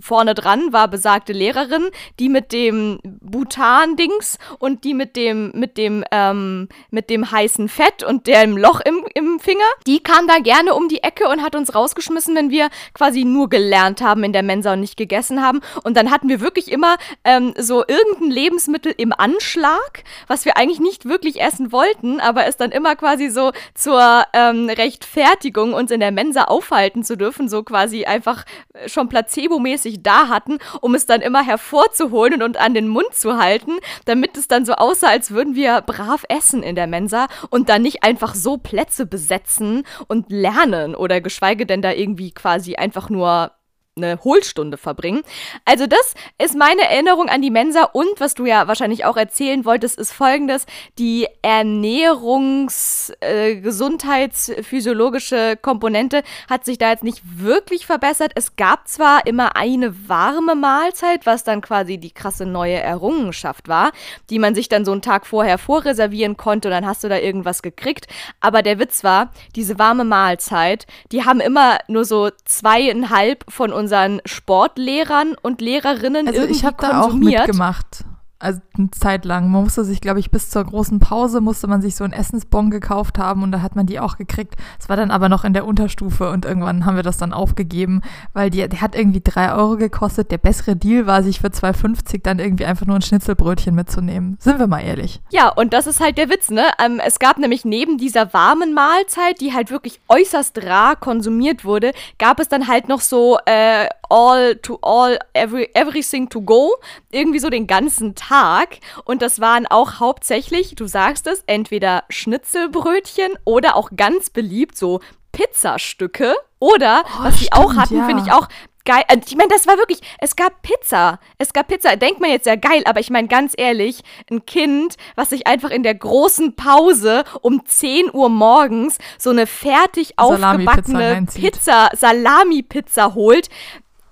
vorne dran war besagte Lehrerin, die mit dem Butan-Dings und die mit dem, mit dem, ähm, mit dem heißen Fett und dem Loch im, im Finger. Die kam da gerne um die Ecke und hat uns rausgeschmissen, wenn wir quasi nur gelernt haben in der Mensa und nicht gegessen haben. Und dann hatten wir wirklich immer ähm, so irgendein Lebensmittel im Anschlag, was wir eigentlich nicht wirklich essen wollten, aber es dann immer quasi so zur ähm, Rechtfertigung, uns in der Mensa aufhalten zu dürfen, so quasi einfach schon placebo-mäßig da hatten, um es dann immer hervorzuholen und, und an den Mund Mund zu halten, damit es dann so aussah, als würden wir brav essen in der Mensa und dann nicht einfach so Plätze besetzen und lernen oder geschweige denn da irgendwie quasi einfach nur eine Hohlstunde verbringen. Also das ist meine Erinnerung an die Mensa und was du ja wahrscheinlich auch erzählen wolltest, ist folgendes. Die Ernährungs-, äh, gesundheitsphysiologische Komponente hat sich da jetzt nicht wirklich verbessert. Es gab zwar immer eine warme Mahlzeit, was dann quasi die krasse neue Errungenschaft war, die man sich dann so einen Tag vorher vorreservieren konnte und dann hast du da irgendwas gekriegt. Aber der Witz war, diese warme Mahlzeit, die haben immer nur so zweieinhalb von uns unseren Sportlehrern und Lehrerinnen also irgendwie ich habe da auch mitgemacht also eine Zeit lang. Man musste sich, glaube ich, bis zur großen Pause musste man sich so einen Essensbon gekauft haben und da hat man die auch gekriegt. Es war dann aber noch in der Unterstufe und irgendwann haben wir das dann aufgegeben, weil die, der hat irgendwie drei Euro gekostet. Der bessere Deal war, sich für 2,50 dann irgendwie einfach nur ein Schnitzelbrötchen mitzunehmen. Sind wir mal ehrlich. Ja, und das ist halt der Witz, ne? Ähm, es gab nämlich neben dieser warmen Mahlzeit, die halt wirklich äußerst rar konsumiert wurde, gab es dann halt noch so äh, all to all, every, everything to go. Irgendwie so den ganzen Tag. Und das waren auch hauptsächlich, du sagst es, entweder Schnitzelbrötchen oder auch ganz beliebt so Pizzastücke. Oder, oh, was sie auch hatten, ja. finde ich auch geil. Äh, ich meine, das war wirklich, es gab Pizza. Es gab Pizza. Denkt man jetzt ja geil, aber ich meine ganz ehrlich, ein Kind, was sich einfach in der großen Pause um 10 Uhr morgens so eine fertig aufgebackene Pizza, Salami-Pizza holt,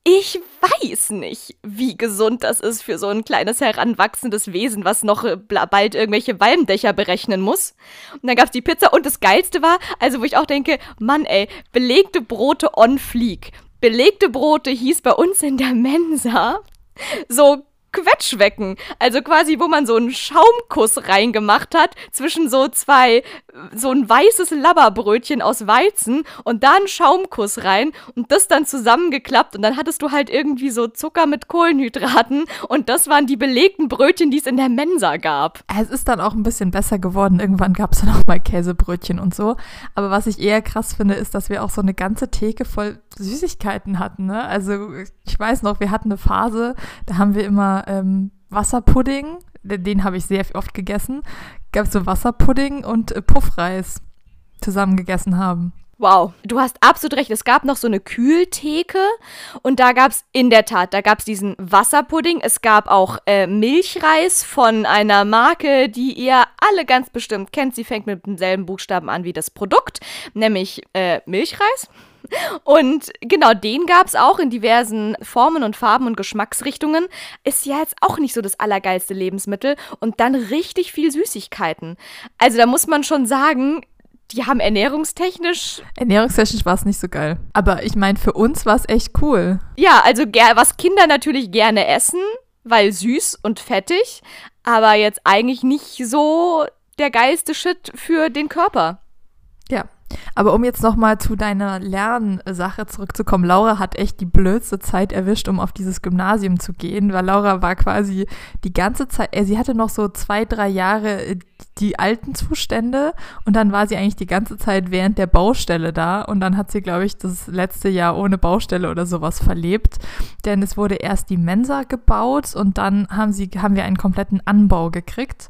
ich weiß nicht, wie gesund das ist für so ein kleines heranwachsendes Wesen, was noch äh, bald irgendwelche Walmdächer berechnen muss. Und dann gab es die Pizza und das Geilste war, also wo ich auch denke, Mann ey, belegte Brote on fleek. Belegte Brote hieß bei uns in der Mensa so Quetschwecken. Also quasi, wo man so einen Schaumkuss reingemacht hat zwischen so zwei, so ein weißes Labberbrötchen aus Weizen und da einen Schaumkuss rein und das dann zusammengeklappt und dann hattest du halt irgendwie so Zucker mit Kohlenhydraten und das waren die belegten Brötchen, die es in der Mensa gab. Es ist dann auch ein bisschen besser geworden. Irgendwann gab es dann auch mal Käsebrötchen und so. Aber was ich eher krass finde, ist, dass wir auch so eine ganze Theke voll Süßigkeiten hatten. Ne? Also ich weiß noch, wir hatten eine Phase, da haben wir immer ähm, Wasserpudding, den, habe ich sehr oft gegessen, gab es so Wasserpudding und äh, Puffreis zusammen gegessen haben. Wow, du hast absolut recht. Es gab noch so eine Kühltheke und da gab es in der Tat, da gab es diesen Wasserpudding. Es gab auch äh, Milchreis von einer Marke, die ihr alle ganz bestimmt kennt. Sie fängt mit demselben Buchstaben an wie das Produkt, nämlich äh, Milchreis. Und genau, den gab es auch in diversen Formen und Farben und Geschmacksrichtungen. Ist ja jetzt auch nicht so das allergeilste Lebensmittel. Und dann richtig viel Süßigkeiten. Also da muss man schon sagen, die haben ernährungstechnisch. Ernährungstechnisch war es nicht so geil. Aber ich meine, für uns war es echt cool. Ja, also was Kinder natürlich gerne essen, weil süß und fettig, aber jetzt eigentlich nicht so der geilste Shit für den Körper. Ja, aber um jetzt nochmal zu deiner Lernsache zurückzukommen, Laura hat echt die blödste Zeit erwischt, um auf dieses Gymnasium zu gehen, weil Laura war quasi die ganze Zeit, äh, sie hatte noch so zwei, drei Jahre äh, die alten Zustände und dann war sie eigentlich die ganze Zeit während der Baustelle da und dann hat sie, glaube ich, das letzte Jahr ohne Baustelle oder sowas verlebt, denn es wurde erst die Mensa gebaut und dann haben sie, haben wir einen kompletten Anbau gekriegt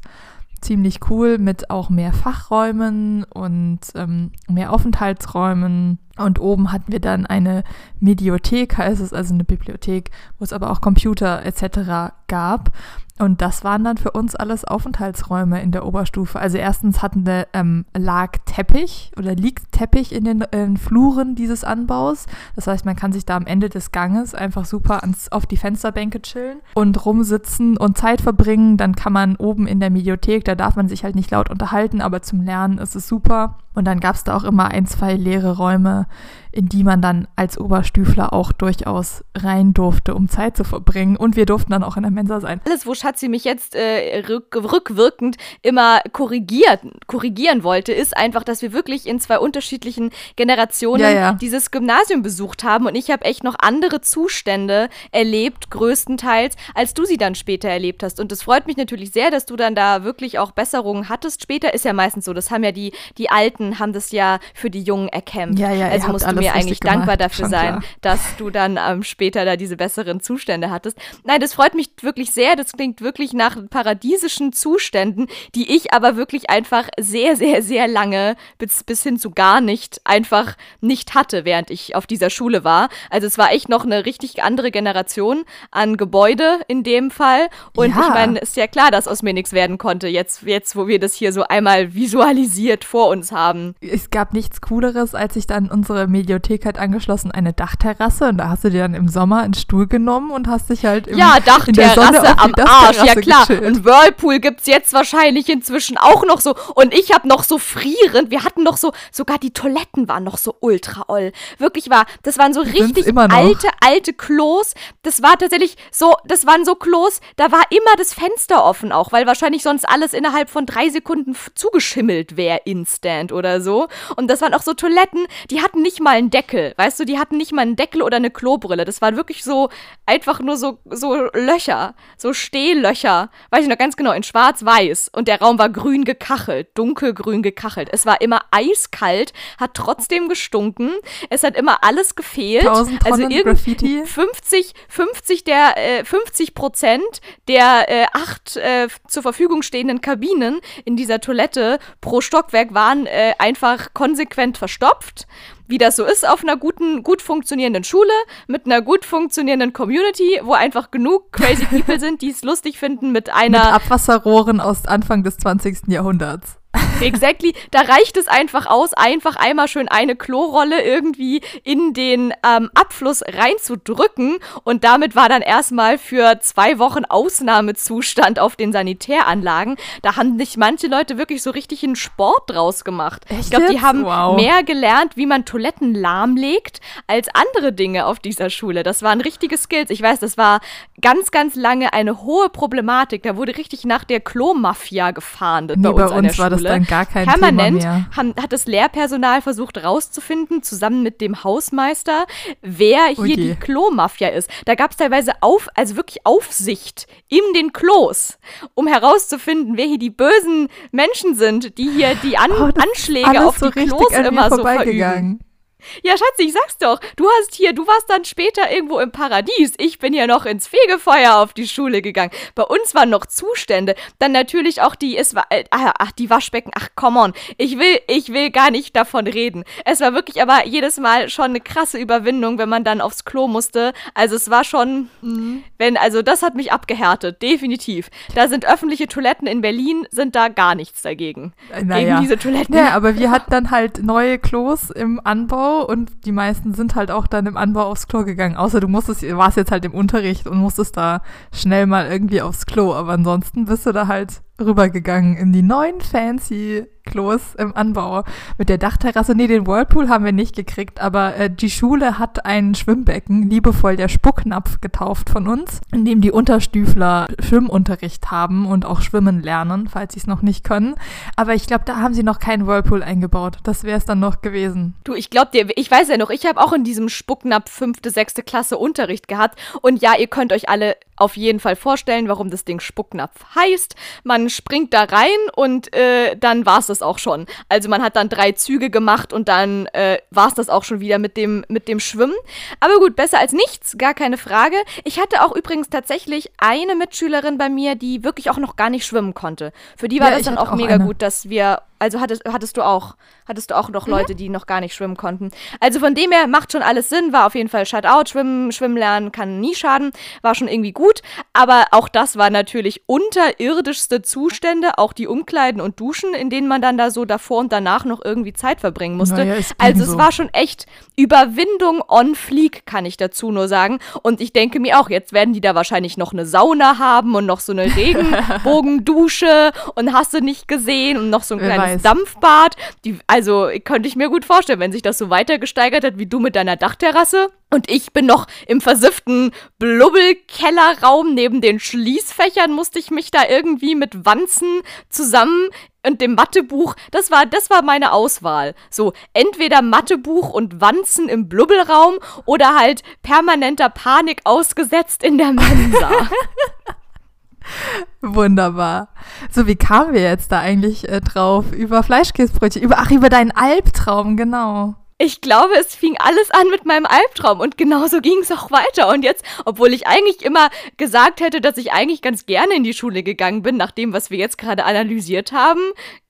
ziemlich cool mit auch mehr Fachräumen und ähm, mehr Aufenthaltsräumen. Und oben hatten wir dann eine Mediothek, heißt es also eine Bibliothek, wo es aber auch Computer etc. gab. Und das waren dann für uns alles Aufenthaltsräume in der Oberstufe. Also erstens hatten wir, ähm, lag Teppich oder liegt Teppich in den äh, Fluren dieses Anbaus. Das heißt, man kann sich da am Ende des Ganges einfach super ans, auf die Fensterbänke chillen und rumsitzen und Zeit verbringen. Dann kann man oben in der Mediothek, da darf man sich halt nicht laut unterhalten, aber zum Lernen ist es super. Und dann gab es da auch immer ein, zwei leere Räume, in die man dann als Oberstüfler auch durchaus rein durfte, um Zeit zu verbringen. Und wir durften dann auch in der Mensa sein. Alles, wo Schatzi mich jetzt äh, rück, rückwirkend immer korrigiert, korrigieren wollte, ist einfach, dass wir wirklich in zwei unterschiedlichen Generationen ja, ja. dieses Gymnasium besucht haben. Und ich habe echt noch andere Zustände erlebt, größtenteils, als du sie dann später erlebt hast. Und es freut mich natürlich sehr, dass du dann da wirklich auch Besserungen hattest. Später ist ja meistens so, das haben ja die, die alten haben das ja für die Jungen erkämpft. Ja, ja, also musst du mir eigentlich dankbar dafür sein, klar. dass du dann ähm, später da diese besseren Zustände hattest. Nein, das freut mich wirklich sehr. Das klingt wirklich nach paradiesischen Zuständen, die ich aber wirklich einfach sehr, sehr, sehr lange bis, bis hin zu gar nicht einfach nicht hatte, während ich auf dieser Schule war. Also es war echt noch eine richtig andere Generation an Gebäude in dem Fall. Und ja. ich meine, ist ja klar, dass aus mir nichts werden konnte, jetzt, jetzt, wo wir das hier so einmal visualisiert vor uns haben. Es gab nichts Cooleres, als ich dann unsere Mediothek halt angeschlossen, eine Dachterrasse. Und da hast du dir dann im Sommer einen Stuhl genommen und hast dich halt im, Ja, Dachterrasse am Arsch, ja klar. Gechillt. Und Whirlpool gibt es jetzt wahrscheinlich inzwischen auch noch so. Und ich habe noch so frierend, wir hatten noch so, sogar die Toiletten waren noch so ultra oll. Wirklich war, das waren so die richtig alte, alte Klos. Das war tatsächlich so, das waren so Klos, da war immer das Fenster offen auch, weil wahrscheinlich sonst alles innerhalb von drei Sekunden zugeschimmelt wäre instant oder so. Und das waren auch so Toiletten, die hatten nicht mal einen Deckel. Weißt du, die hatten nicht mal einen Deckel oder eine Klobrille. Das waren wirklich so einfach nur so, so Löcher, so Stehlöcher. Weiß ich noch ganz genau, in schwarz-weiß. Und der Raum war grün gekachelt, dunkelgrün gekachelt. Es war immer eiskalt, hat trotzdem gestunken. Es hat immer alles gefehlt. Also irgendwie Graffiti. 50, 50 der, äh, 50 Prozent der äh, acht äh, zur Verfügung stehenden Kabinen in dieser Toilette pro Stockwerk waren äh, einfach konsequent verstopft. Wie das so ist auf einer guten, gut funktionierenden Schule, mit einer gut funktionierenden Community, wo einfach genug crazy <laughs> people sind, die es lustig finden mit einer. Mit Abwasserrohren aus Anfang des 20. Jahrhunderts. Exactly. Da reicht es einfach aus, einfach einmal schön eine Klorolle irgendwie in den ähm, Abfluss reinzudrücken. Und damit war dann erstmal für zwei Wochen Ausnahmezustand auf den Sanitäranlagen. Da haben sich manche Leute wirklich so richtig einen Sport draus gemacht. Echt ich glaube, die haben wow. mehr gelernt, wie man Toiletten lahmlegt, als andere Dinge auf dieser Schule. Das waren richtige Skills. Ich weiß, das war ganz, ganz lange eine hohe Problematik. Da wurde richtig nach der Klo-Mafia gefahndet nee, bei uns, bei uns war Schule. Das dann gar kein Permanent Thema mehr. Hat das Lehrpersonal versucht rauszufinden, zusammen mit dem Hausmeister, wer hier okay. die Klo-Mafia ist. Da gab es teilweise auf, also wirklich Aufsicht in den Klos, um herauszufinden, wer hier die bösen Menschen sind, die hier die An oh, Anschläge auf die Klos immer so verüben. Ja, Schatzi, ich sag's doch. Du hast hier, du warst dann später irgendwo im Paradies. Ich bin ja noch ins Fegefeuer auf die Schule gegangen. Bei uns waren noch Zustände. Dann natürlich auch die, es war, äh, ach, die Waschbecken. Ach, come on. Ich will, ich will gar nicht davon reden. Es war wirklich aber jedes Mal schon eine krasse Überwindung, wenn man dann aufs Klo musste. Also es war schon, mhm. wenn, also das hat mich abgehärtet. Definitiv. Da sind öffentliche Toiletten in Berlin, sind da gar nichts dagegen. Naja. Gegen diese Toiletten. Ja, aber wir hatten dann halt neue Klos im Anbau und die meisten sind halt auch dann im Anbau aufs Klo gegangen. Außer du musstest, warst jetzt halt im Unterricht und musstest da schnell mal irgendwie aufs Klo. Aber ansonsten bist du da halt rübergegangen in die neuen fancy Klos im Anbau mit der Dachterrasse. Nee, den Whirlpool haben wir nicht gekriegt, aber äh, die Schule hat ein Schwimmbecken, liebevoll der Spucknapf getauft von uns, in dem die Unterstüfler Schwimmunterricht haben und auch schwimmen lernen, falls sie es noch nicht können. Aber ich glaube, da haben sie noch keinen Whirlpool eingebaut. Das wäre es dann noch gewesen. Du, ich glaube dir, ich weiß ja noch, ich habe auch in diesem Spucknapf fünfte, sechste Klasse Unterricht gehabt. Und ja, ihr könnt euch alle auf jeden Fall vorstellen, warum das Ding Spucknapf heißt. Man springt da rein und äh, dann war es das auch schon. Also man hat dann drei Züge gemacht und dann äh, war es das auch schon wieder mit dem, mit dem Schwimmen. Aber gut, besser als nichts, gar keine Frage. Ich hatte auch übrigens tatsächlich eine Mitschülerin bei mir, die wirklich auch noch gar nicht schwimmen konnte. Für die war ja, das dann auch, mega eine. gut, dass wir also hattest, hattest du auch, hattest du auch noch mhm. Leute, die noch gar nicht schwimmen konnten. Also von dem her macht schon alles Sinn, war auf jeden Fall Shutout, schwimmen, schwimmen lernen kann nie schaden, war schon irgendwie gut, aber auch das war natürlich unterirdischste Zustände, auch die Umkleiden und Duschen, in denen man dann da so davor und danach noch irgendwie Zeit verbringen musste. Naja, also es so. war schon echt Überwindung on fleek, kann ich dazu nur sagen. Und ich denke mir auch, jetzt werden die da wahrscheinlich noch eine Sauna haben und noch so eine <laughs> Regenbogendusche und hast du nicht gesehen und noch so ein kleines weiß. Dampfbad. Die, also könnte ich mir gut vorstellen, wenn sich das so weiter gesteigert hat wie du mit deiner Dachterrasse. Und ich bin noch im versifften Blubbelkellerraum neben den Schließfächern, musste ich mich da irgendwie mit Wanzen zusammen und dem Mathebuch, das war, das war meine Auswahl. So, entweder Mathebuch und Wanzen im Blubbelraum oder halt permanenter Panik ausgesetzt in der Mensa. <laughs> <laughs> Wunderbar. So, wie kamen wir jetzt da eigentlich äh, drauf? Über Fleischkäsebrötchen, über, ach, über deinen Albtraum, genau. Ich glaube, es fing alles an mit meinem Albtraum und genauso ging es auch weiter. Und jetzt, obwohl ich eigentlich immer gesagt hätte, dass ich eigentlich ganz gerne in die Schule gegangen bin, nach dem, was wir jetzt gerade analysiert haben,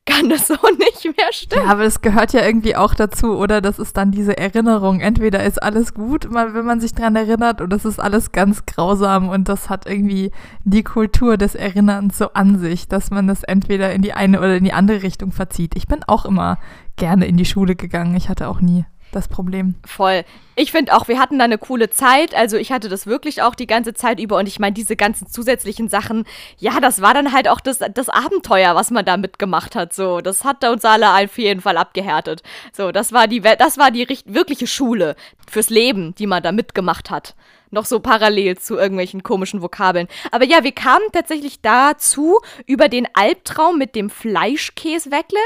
kann das so nicht mehr stimmen. Ja, aber es gehört ja irgendwie auch dazu, oder? Das ist dann diese Erinnerung. Entweder ist alles gut, wenn man sich dran erinnert, oder es ist alles ganz grausam und das hat irgendwie die Kultur des Erinnerns so an sich, dass man das entweder in die eine oder in die andere Richtung verzieht. Ich bin auch immer gerne in die Schule gegangen. Ich hatte auch nie das Problem. Voll. Ich finde auch, wir hatten da eine coole Zeit. Also ich hatte das wirklich auch die ganze Zeit über. Und ich meine, diese ganzen zusätzlichen Sachen, ja, das war dann halt auch das, das Abenteuer, was man da mitgemacht hat. So, das hat uns alle auf jeden Fall abgehärtet. So, das war die, das war die wirkliche Schule fürs Leben, die man da mitgemacht hat noch so parallel zu irgendwelchen komischen Vokabeln. Aber ja, wir kamen tatsächlich dazu über den Albtraum mit dem Fleischkäsweckle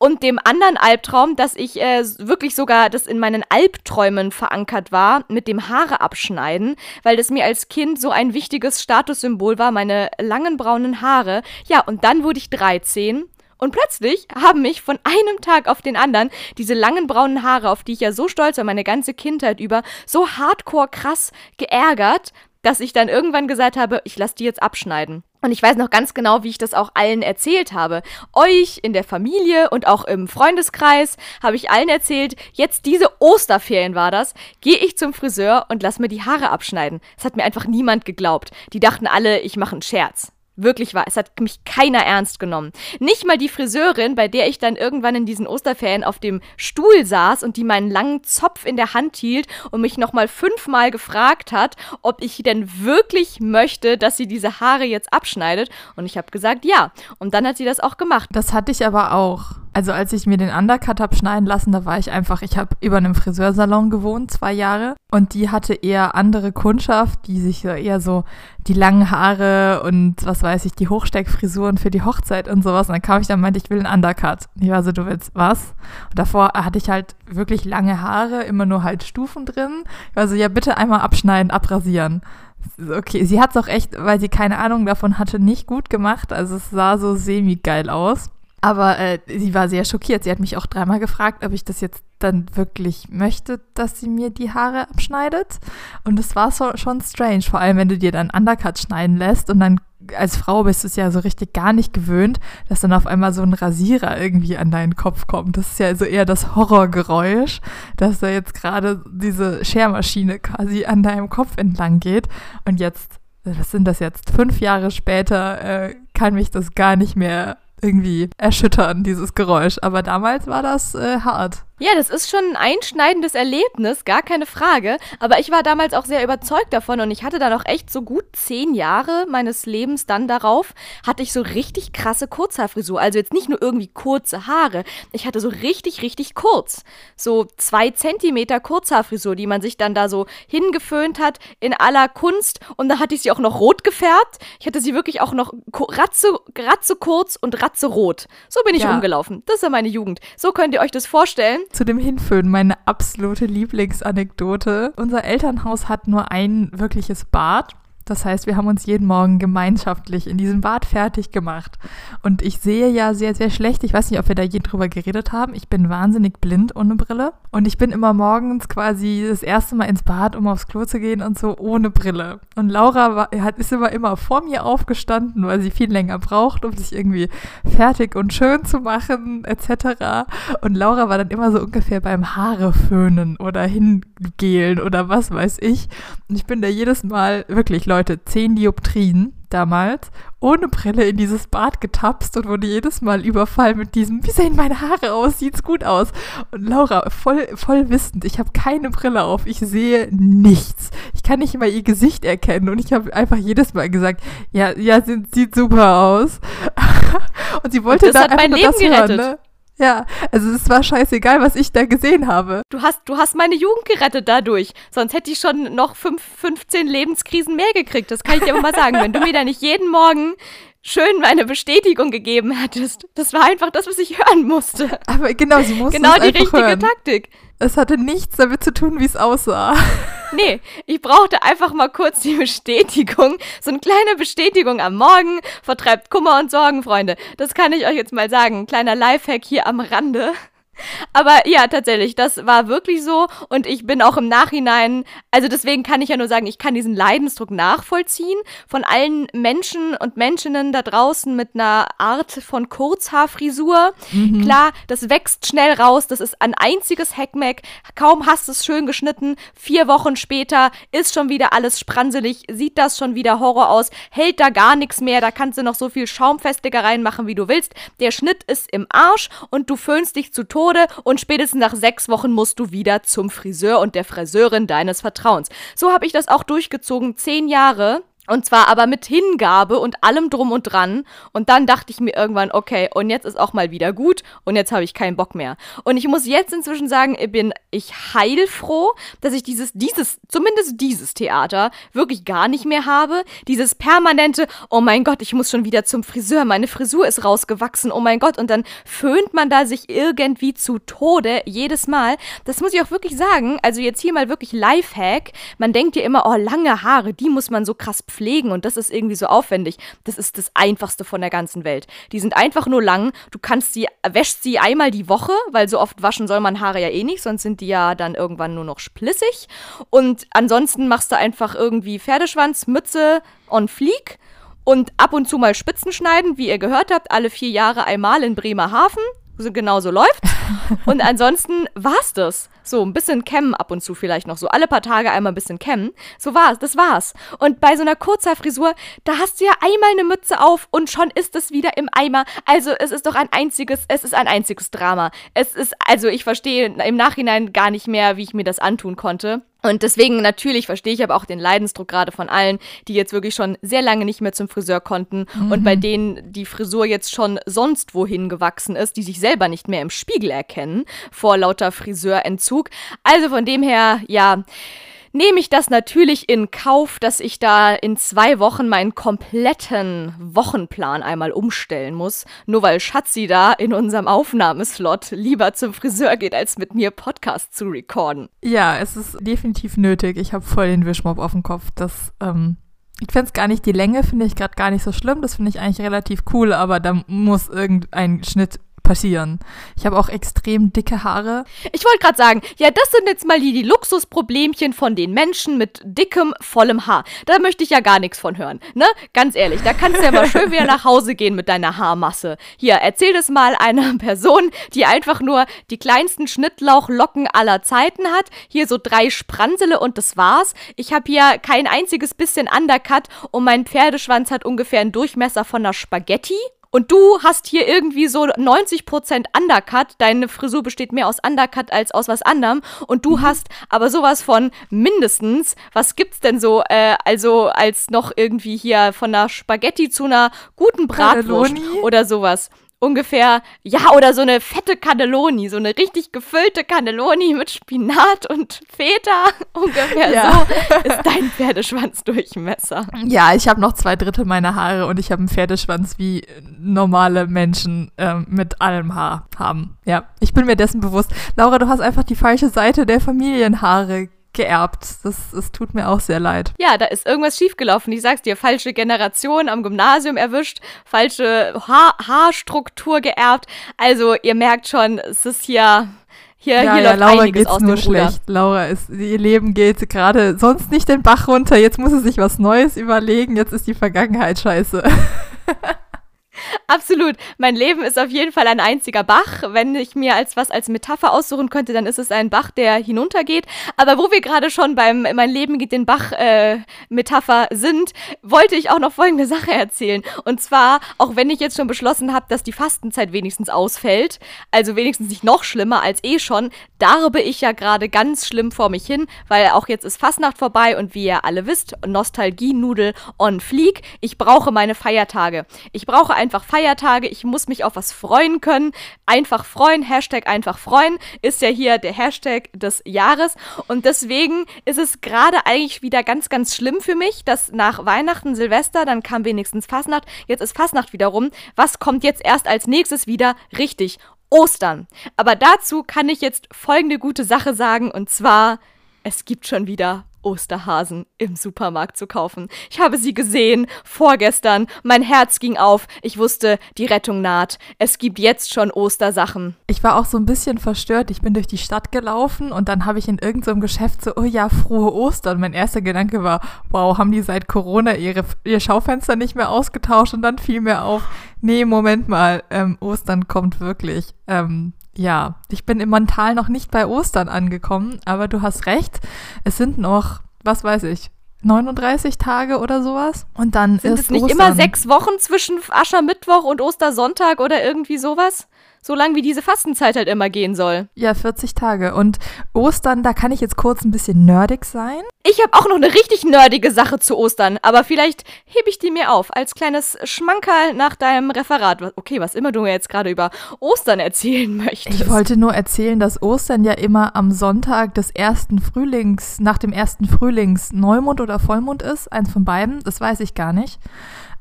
und dem anderen Albtraum, dass ich äh, wirklich sogar das in meinen Albträumen verankert war, mit dem Haare abschneiden, weil das mir als Kind so ein wichtiges Statussymbol war, meine langen braunen Haare. Ja, und dann wurde ich 13 und plötzlich haben mich von einem Tag auf den anderen diese langen braunen Haare, auf die ich ja so stolz war, meine ganze Kindheit über, so hardcore krass geärgert, dass ich dann irgendwann gesagt habe, ich lasse die jetzt abschneiden. Und ich weiß noch ganz genau, wie ich das auch allen erzählt habe. Euch in der Familie und auch im Freundeskreis habe ich allen erzählt, jetzt diese Osterferien war das, gehe ich zum Friseur und lass mir die Haare abschneiden. Es hat mir einfach niemand geglaubt. Die dachten alle, ich mache einen Scherz. Wirklich wahr. Es hat mich keiner ernst genommen. Nicht mal die Friseurin, bei der ich dann irgendwann in diesen Osterferien auf dem Stuhl saß und die meinen langen Zopf in der Hand hielt und mich nochmal fünfmal gefragt hat, ob ich denn wirklich möchte, dass sie diese Haare jetzt abschneidet. Und ich habe gesagt, ja. Und dann hat sie das auch gemacht. Das hatte ich aber auch. Also als ich mir den Undercut habe schneiden lassen, da war ich einfach, ich habe über einem Friseursalon gewohnt, zwei Jahre. Und die hatte eher andere Kundschaft, die sich eher so die langen Haare und was weiß ich, die Hochsteckfrisuren für die Hochzeit und sowas. Und dann kam ich dann und meinte, ich will einen Undercut. Und ich war so, du willst was? Und davor hatte ich halt wirklich lange Haare, immer nur halt Stufen drin. Ich war so, ja bitte einmal abschneiden, abrasieren. Okay, sie hat es auch echt, weil sie keine Ahnung davon hatte, nicht gut gemacht. Also es sah so semi-geil aus. Aber äh, sie war sehr schockiert. Sie hat mich auch dreimal gefragt, ob ich das jetzt dann wirklich möchte, dass sie mir die Haare abschneidet. Und das war so, schon strange, vor allem wenn du dir dann Undercut schneiden lässt und dann als Frau bist du es ja so richtig gar nicht gewöhnt, dass dann auf einmal so ein Rasierer irgendwie an deinen Kopf kommt. Das ist ja so eher das Horrorgeräusch, dass da jetzt gerade diese Schermaschine quasi an deinem Kopf entlang geht. Und jetzt, was sind das jetzt? Fünf Jahre später äh, kann mich das gar nicht mehr irgendwie erschüttern, dieses Geräusch. Aber damals war das äh, hart. Ja, das ist schon ein einschneidendes Erlebnis, gar keine Frage. Aber ich war damals auch sehr überzeugt davon und ich hatte dann auch echt so gut zehn Jahre meines Lebens dann darauf, hatte ich so richtig krasse Kurzhaarfrisur. Also jetzt nicht nur irgendwie kurze Haare, ich hatte so richtig, richtig kurz. So zwei Zentimeter Kurzhaarfrisur, die man sich dann da so hingeföhnt hat in aller Kunst. Und da hatte ich sie auch noch rot gefärbt. Ich hatte sie wirklich auch noch ratze, ratze kurz und ratze rot. So bin ich ja. rumgelaufen. Das ist ja meine Jugend. So könnt ihr euch das vorstellen zu dem Hinföhnen meine absolute Lieblingsanekdote. Unser Elternhaus hat nur ein wirkliches Bad. Das heißt, wir haben uns jeden Morgen gemeinschaftlich in diesem Bad fertig gemacht. Und ich sehe ja sehr, sehr schlecht. Ich weiß nicht, ob wir da je drüber geredet haben. Ich bin wahnsinnig blind ohne Brille. Und ich bin immer morgens quasi das erste Mal ins Bad, um aufs Klo zu gehen und so ohne Brille. Und Laura war, hat, ist immer, immer vor mir aufgestanden, weil sie viel länger braucht, um sich irgendwie fertig und schön zu machen, etc. Und Laura war dann immer so ungefähr beim Haare föhnen oder hingelen oder was weiß ich. Und ich bin da jedes Mal wirklich, Leute, Leute, 10 Dioptrien damals, ohne Brille in dieses Bad getapst und wurde jedes Mal überfallen mit diesem, wie sehen meine Haare aus, sieht's gut aus. Und Laura, voll, voll wissend, ich habe keine Brille auf, ich sehe nichts. Ich kann nicht mal ihr Gesicht erkennen und ich habe einfach jedes Mal gesagt, ja, ja, sieht, sieht super aus. <laughs> und sie wollte und das da hat mein Leben gerettet. Hören, ne? Ja, also es war scheißegal, was ich da gesehen habe. Du hast, du hast meine Jugend gerettet dadurch. Sonst hätte ich schon noch fünf, 15 Lebenskrisen mehr gekriegt. Das kann ich dir aber mal sagen. Wenn du mir da nicht jeden Morgen schön meine Bestätigung gegeben hättest. Das war einfach das, was ich hören musste. Aber genau, sie musste Genau die richtige hören. Taktik. Es hatte nichts damit zu tun, wie es aussah. <laughs> Nee, ich brauchte einfach mal kurz die Bestätigung. So eine kleine Bestätigung am Morgen vertreibt Kummer und Sorgen, Freunde. Das kann ich euch jetzt mal sagen. Kleiner Lifehack hier am Rande. Aber ja, tatsächlich, das war wirklich so und ich bin auch im Nachhinein, also deswegen kann ich ja nur sagen, ich kann diesen Leidensdruck nachvollziehen von allen Menschen und Menschinnen da draußen mit einer Art von Kurzhaarfrisur. Mhm. Klar, das wächst schnell raus, das ist ein einziges Hackmack, kaum hast du es schön geschnitten, vier Wochen später ist schon wieder alles spranselig, sieht das schon wieder Horror aus, hält da gar nichts mehr, da kannst du noch so viel Schaumfestiger reinmachen, wie du willst. Der Schnitt ist im Arsch und du föhnst dich zu Tode Methode und spätestens nach sechs Wochen musst du wieder zum Friseur und der Friseurin deines Vertrauens. So habe ich das auch durchgezogen, zehn Jahre. Und zwar aber mit Hingabe und allem drum und dran. Und dann dachte ich mir irgendwann, okay, und jetzt ist auch mal wieder gut und jetzt habe ich keinen Bock mehr. Und ich muss jetzt inzwischen sagen, ich bin ich heilfroh, dass ich dieses, dieses, zumindest dieses Theater wirklich gar nicht mehr habe. Dieses permanente, oh mein Gott, ich muss schon wieder zum Friseur, meine Frisur ist rausgewachsen, oh mein Gott. Und dann föhnt man da sich irgendwie zu Tode jedes Mal. Das muss ich auch wirklich sagen. Also jetzt hier mal wirklich Lifehack. Man denkt ja immer, oh, lange Haare, die muss man so krass pflegen pflegen und das ist irgendwie so aufwendig. Das ist das einfachste von der ganzen Welt. Die sind einfach nur lang. Du kannst sie, wäschst sie einmal die Woche, weil so oft waschen soll man Haare ja eh nicht, sonst sind die ja dann irgendwann nur noch splissig. Und ansonsten machst du einfach irgendwie Pferdeschwanz, Mütze und Flieg und ab und zu mal Spitzen schneiden, wie ihr gehört habt, alle vier Jahre einmal in Bremerhaven. Genau so läuft. <laughs> Und ansonsten war's das. So, ein bisschen kämmen ab und zu vielleicht noch. So alle paar Tage einmal ein bisschen kämmen. So war's, das war's. Und bei so einer Kurzhaarfrisur, da hast du ja einmal eine Mütze auf und schon ist es wieder im Eimer. Also es ist doch ein einziges, es ist ein einziges Drama. Es ist, also ich verstehe im Nachhinein gar nicht mehr, wie ich mir das antun konnte. Und deswegen natürlich verstehe ich aber auch den Leidensdruck gerade von allen, die jetzt wirklich schon sehr lange nicht mehr zum Friseur konnten mhm. und bei denen die Frisur jetzt schon sonst wohin gewachsen ist, die sich selber nicht mehr im Spiegel erkennen vor lauter Friseurentzug. Also von dem her, ja, nehme ich das natürlich in Kauf, dass ich da in zwei Wochen meinen kompletten Wochenplan einmal umstellen muss, nur weil Schatzi da in unserem Aufnahmeslot lieber zum Friseur geht, als mit mir Podcast zu recorden. Ja, es ist definitiv nötig. Ich habe voll den Wischmob auf dem Kopf. Das, ähm, Ich finde es gar nicht, die Länge finde ich gerade gar nicht so schlimm. Das finde ich eigentlich relativ cool, aber da muss irgendein Schnitt passieren. Ich habe auch extrem dicke Haare. Ich wollte gerade sagen, ja, das sind jetzt mal die, die Luxusproblemchen von den Menschen mit dickem, vollem Haar. Da möchte ich ja gar nichts von hören, ne? Ganz ehrlich, da kannst du ja mal schön wieder nach Hause gehen mit deiner Haarmasse. Hier, erzähl das mal einer <laughs> Person, die einfach nur die kleinsten Schnittlauchlocken aller Zeiten hat. Hier so drei Spransele und das war's. Ich habe hier kein einziges bisschen Undercut und mein Pferdeschwanz hat ungefähr einen Durchmesser von einer Spaghetti. Und du hast hier irgendwie so 90% Undercut. Deine Frisur besteht mehr aus Undercut als aus was anderem. Und du mhm. hast aber sowas von mindestens, was gibt's denn so, äh, also als noch irgendwie hier von einer Spaghetti zu einer guten Bratwurst oder sowas ungefähr, ja, oder so eine fette Cannelloni, so eine richtig gefüllte Cannelloni mit Spinat und Feta. <laughs> Ungefähr ja. so ist dein Pferdeschwanzdurchmesser. Ja, ich habe noch zwei Drittel meiner Haare und ich habe einen Pferdeschwanz, wie normale Menschen ähm, mit allem Haar haben. Ja, ich bin mir dessen bewusst. Laura, du hast einfach die falsche Seite der Familienhaare geerbt. Das, das tut mir auch sehr leid. Ja, da ist irgendwas schiefgelaufen. Ich sag's dir, falsche Generation am Gymnasium erwischt, falsche ha Haarstruktur geerbt. Also ihr merkt schon, es ist hier hier, ja, hier ja, Laura geht's nur schlecht. Laura ist, ihr Leben geht gerade sonst nicht den Bach runter. Jetzt muss sie sich was Neues überlegen. Jetzt ist die Vergangenheit scheiße. <laughs> Absolut. Mein Leben ist auf jeden Fall ein einziger Bach. Wenn ich mir als was als Metapher aussuchen könnte, dann ist es ein Bach, der hinuntergeht. Aber wo wir gerade schon beim Mein Leben geht den Bach äh, Metapher sind, wollte ich auch noch folgende Sache erzählen. Und zwar, auch wenn ich jetzt schon beschlossen habe, dass die Fastenzeit wenigstens ausfällt, also wenigstens nicht noch schlimmer als eh schon, darbe ich ja gerade ganz schlimm vor mich hin, weil auch jetzt ist Fastnacht vorbei und wie ihr alle wisst, Nostalgie-Nudel on Fleek. Ich brauche meine Feiertage. Ich brauche ein einfach Feiertage, ich muss mich auf was freuen können. Einfach freuen, Hashtag einfach freuen, ist ja hier der Hashtag des Jahres. Und deswegen ist es gerade eigentlich wieder ganz, ganz schlimm für mich, dass nach Weihnachten, Silvester, dann kam wenigstens Fasnacht, jetzt ist Fasnacht wieder rum. Was kommt jetzt erst als nächstes wieder? Richtig, Ostern. Aber dazu kann ich jetzt folgende gute Sache sagen, und zwar, es gibt schon wieder Osterhasen im Supermarkt zu kaufen. Ich habe sie gesehen, vorgestern. Mein Herz ging auf. Ich wusste, die Rettung naht. Es gibt jetzt schon Ostersachen. Ich war auch so ein bisschen verstört. Ich bin durch die Stadt gelaufen und dann habe ich in irgendeinem so Geschäft so, oh ja, frohe Ostern. Mein erster Gedanke war, wow, haben die seit Corona ihre, ihr Schaufenster nicht mehr ausgetauscht? Und dann fiel mir auf, nee, Moment mal, ähm, Ostern kommt wirklich. Ähm, ja, ich bin im Montal noch nicht bei Ostern angekommen, aber du hast recht. Es sind noch, was weiß ich, 39 Tage oder sowas. Und dann sind ist es nicht Ostern. immer sechs Wochen zwischen Aschermittwoch und Ostersonntag oder irgendwie sowas? So lang wie diese Fastenzeit halt immer gehen soll. Ja, 40 Tage. Und Ostern, da kann ich jetzt kurz ein bisschen nerdig sein. Ich habe auch noch eine richtig nerdige Sache zu Ostern, aber vielleicht hebe ich die mir auf als kleines Schmankerl nach deinem Referat. Okay, was immer du mir jetzt gerade über Ostern erzählen möchtest. Ich wollte nur erzählen, dass Ostern ja immer am Sonntag des ersten Frühlings, nach dem ersten Frühlings Neumond oder Vollmond ist. Eins von beiden, das weiß ich gar nicht.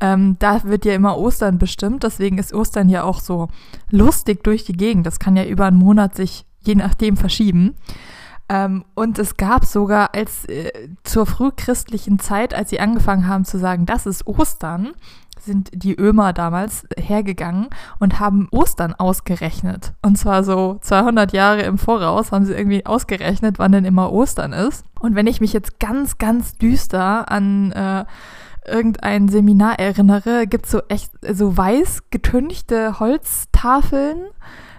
Ähm, da wird ja immer Ostern bestimmt, deswegen ist Ostern ja auch so lustig durch die Gegend. Das kann ja über einen Monat sich je nachdem verschieben. Ähm, und es gab sogar als äh, zur frühchristlichen Zeit, als sie angefangen haben zu sagen, das ist Ostern, sind die Ömer damals hergegangen und haben Ostern ausgerechnet. Und zwar so 200 Jahre im Voraus haben sie irgendwie ausgerechnet, wann denn immer Ostern ist. Und wenn ich mich jetzt ganz, ganz düster an äh, irgendein Seminar erinnere, gibt es so echt so weiß getünchte Holztafeln,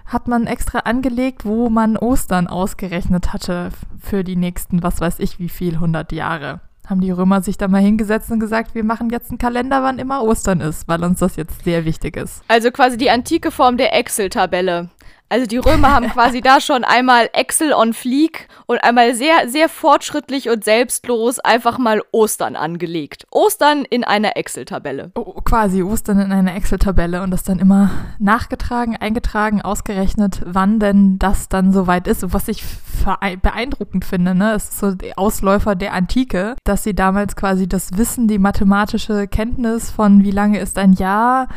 hat man extra angelegt, wo man Ostern ausgerechnet hatte für die nächsten, was weiß ich, wie viel, 100 Jahre. Haben die Römer sich da mal hingesetzt und gesagt, wir machen jetzt einen Kalender, wann immer Ostern ist, weil uns das jetzt sehr wichtig ist. Also quasi die antike Form der Excel-Tabelle. Also die Römer haben <laughs> quasi da schon einmal Excel on Fleek und einmal sehr, sehr fortschrittlich und selbstlos einfach mal Ostern angelegt. Ostern in einer Excel-Tabelle. Oh, quasi Ostern in einer Excel-Tabelle und das dann immer nachgetragen, eingetragen, ausgerechnet, wann denn das dann soweit ist. Was ich beeindruckend finde, ne? Es ist so der Ausläufer der Antike, dass sie damals quasi das Wissen, die mathematische Kenntnis von wie lange ist ein Jahr,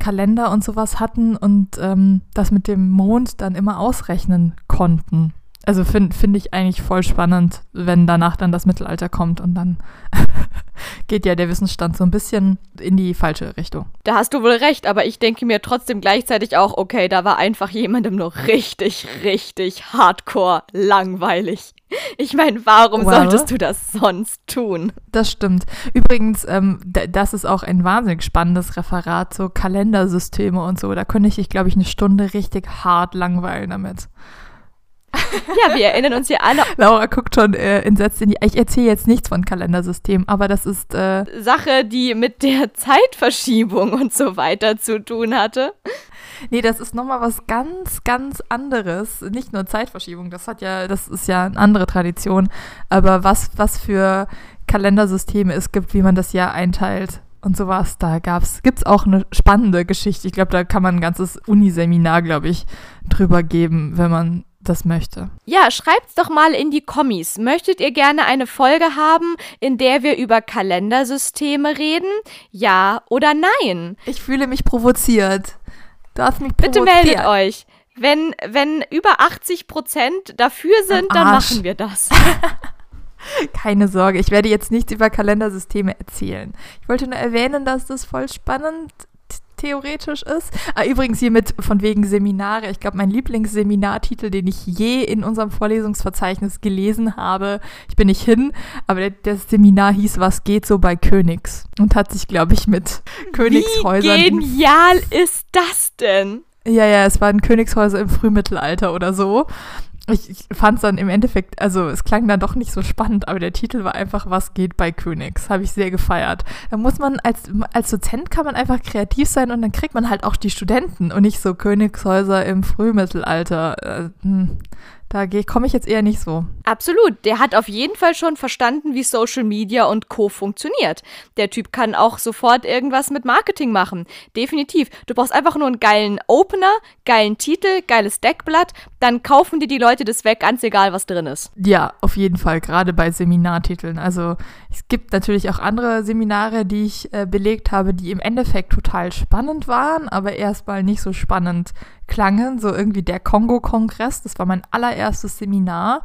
Kalender und sowas hatten und ähm, das mit dem Mond dann immer ausrechnen konnten. Also finde find ich eigentlich voll spannend, wenn danach dann das Mittelalter kommt und dann <laughs> geht ja der Wissensstand so ein bisschen in die falsche Richtung. Da hast du wohl recht, aber ich denke mir trotzdem gleichzeitig auch, okay, da war einfach jemandem nur richtig, richtig hardcore langweilig. Ich meine, warum well, solltest du das sonst tun? Das stimmt. Übrigens, ähm, das ist auch ein wahnsinnig spannendes Referat, so Kalendersysteme und so. Da könnte ich, ich glaube ich, eine Stunde richtig hart langweilen damit. <laughs> ja, wir erinnern uns hier alle. Laura guckt schon äh, entsetzt in die. Ich erzähle jetzt nichts von Kalendersystem, aber das ist. Äh, Sache, die mit der Zeitverschiebung und so weiter zu tun hatte. Nee, das ist nochmal was ganz, ganz anderes. Nicht nur Zeitverschiebung, das hat ja, das ist ja eine andere Tradition. Aber was, was für Kalendersysteme es gibt, wie man das Jahr einteilt und sowas, da gab's, gibt's auch eine spannende Geschichte. Ich glaube, da kann man ein ganzes Uniseminar, glaube ich, drüber geben, wenn man das möchte. Ja, schreibt's doch mal in die Kommis. Möchtet ihr gerne eine Folge haben, in der wir über Kalendersysteme reden? Ja oder nein? Ich fühle mich provoziert. Du hast mich provoziert. Bitte meldet euch. Wenn, wenn über 80 Prozent dafür sind, dann machen wir das. <laughs> Keine Sorge, ich werde jetzt nichts über Kalendersysteme erzählen. Ich wollte nur erwähnen, dass das voll spannend theoretisch ist. Ah, übrigens hier mit von wegen Seminare. Ich glaube, mein Lieblingsseminartitel, den ich je in unserem Vorlesungsverzeichnis gelesen habe, ich bin nicht hin, aber das Seminar hieß Was geht so bei Königs und hat sich, glaube ich, mit Königshäusern. Wie genial ist das denn? Ja, ja, es waren Königshäuser im Frühmittelalter oder so. Ich, ich fand es dann im Endeffekt, also es klang dann doch nicht so spannend, aber der Titel war einfach, was geht bei Königs? Habe ich sehr gefeiert. Da muss man, als, als Dozent kann man einfach kreativ sein und dann kriegt man halt auch die Studenten und nicht so Königshäuser im Frühmittelalter. Äh, hm. Da komme ich jetzt eher nicht so. Absolut. Der hat auf jeden Fall schon verstanden, wie Social Media und Co. funktioniert. Der Typ kann auch sofort irgendwas mit Marketing machen. Definitiv. Du brauchst einfach nur einen geilen Opener, geilen Titel, geiles Deckblatt. Dann kaufen dir die Leute das weg, ganz egal, was drin ist. Ja, auf jeden Fall. Gerade bei Seminartiteln. Also es gibt natürlich auch andere Seminare, die ich äh, belegt habe, die im Endeffekt total spannend waren, aber erstmal nicht so spannend klangen, so irgendwie der Kongo-Kongress, das war mein allererstes Seminar,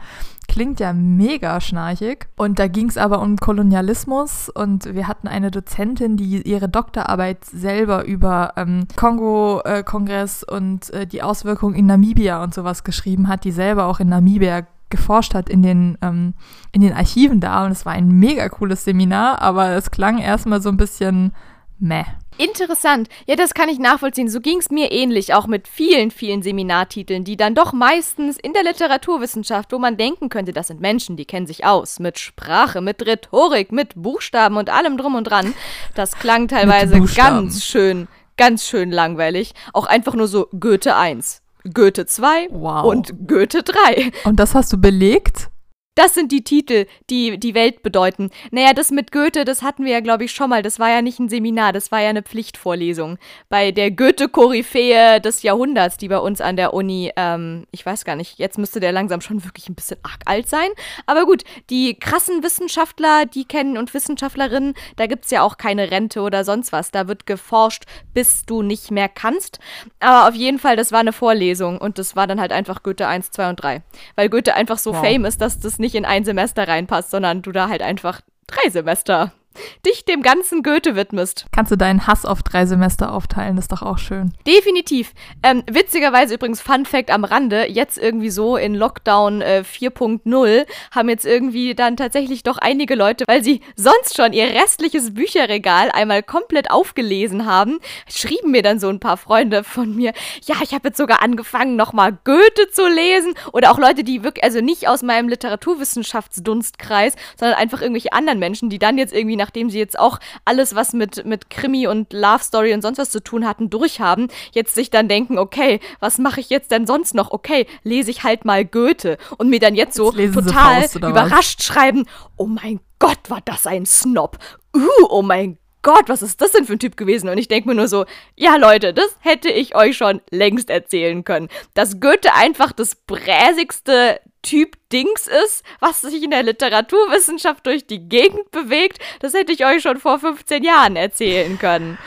klingt ja mega schnarchig. Und da ging es aber um Kolonialismus und wir hatten eine Dozentin, die ihre Doktorarbeit selber über ähm, Kongo-Kongress und äh, die Auswirkungen in Namibia und sowas geschrieben hat, die selber auch in Namibia geforscht hat in den, ähm, in den Archiven da. Und es war ein mega cooles Seminar, aber es klang erstmal so ein bisschen meh. Interessant. Ja, das kann ich nachvollziehen. So ging es mir ähnlich, auch mit vielen, vielen Seminartiteln, die dann doch meistens in der Literaturwissenschaft, wo man denken könnte, das sind Menschen, die kennen sich aus. Mit Sprache, mit Rhetorik, mit Buchstaben und allem drum und dran. Das klang teilweise ganz schön, ganz schön langweilig. Auch einfach nur so Goethe 1, Goethe 2 wow. und Goethe 3. Und das hast du belegt? Das sind die Titel, die die Welt bedeuten. Naja, das mit Goethe, das hatten wir ja, glaube ich, schon mal. Das war ja nicht ein Seminar, das war ja eine Pflichtvorlesung. Bei der Goethe-Koryphäe des Jahrhunderts, die bei uns an der Uni, ähm, ich weiß gar nicht, jetzt müsste der langsam schon wirklich ein bisschen arg alt sein. Aber gut, die krassen Wissenschaftler, die kennen und Wissenschaftlerinnen, da gibt es ja auch keine Rente oder sonst was. Da wird geforscht, bis du nicht mehr kannst. Aber auf jeden Fall, das war eine Vorlesung und das war dann halt einfach Goethe 1, 2 und 3. Weil Goethe einfach so wow. fame ist, dass das nicht nicht in ein Semester reinpasst, sondern du da halt einfach drei Semester dich dem ganzen Goethe widmest. Kannst du deinen Hass auf drei Semester aufteilen, das ist doch auch schön. Definitiv. Ähm, witzigerweise übrigens, Fun Fact am Rande, jetzt irgendwie so in Lockdown äh, 4.0 haben jetzt irgendwie dann tatsächlich doch einige Leute, weil sie sonst schon ihr restliches Bücherregal einmal komplett aufgelesen haben, schrieben mir dann so ein paar Freunde von mir, ja, ich habe jetzt sogar angefangen, nochmal Goethe zu lesen. Oder auch Leute, die wirklich, also nicht aus meinem Literaturwissenschaftsdunstkreis, sondern einfach irgendwelche anderen Menschen, die dann jetzt irgendwie nach nachdem sie jetzt auch alles, was mit, mit Krimi und Love Story und sonst was zu tun hatten, durchhaben, jetzt sich dann denken, okay, was mache ich jetzt denn sonst noch? Okay, lese ich halt mal Goethe und mir dann jetzt so jetzt total Faust, überrascht was? schreiben, oh mein Gott, war das ein Snob. Uh, oh mein Gott, was ist das denn für ein Typ gewesen? Und ich denke mir nur so, ja Leute, das hätte ich euch schon längst erzählen können. Dass Goethe einfach das bräsigste Typ Dings ist, was sich in der Literaturwissenschaft durch die Gegend bewegt, das hätte ich euch schon vor 15 Jahren erzählen können.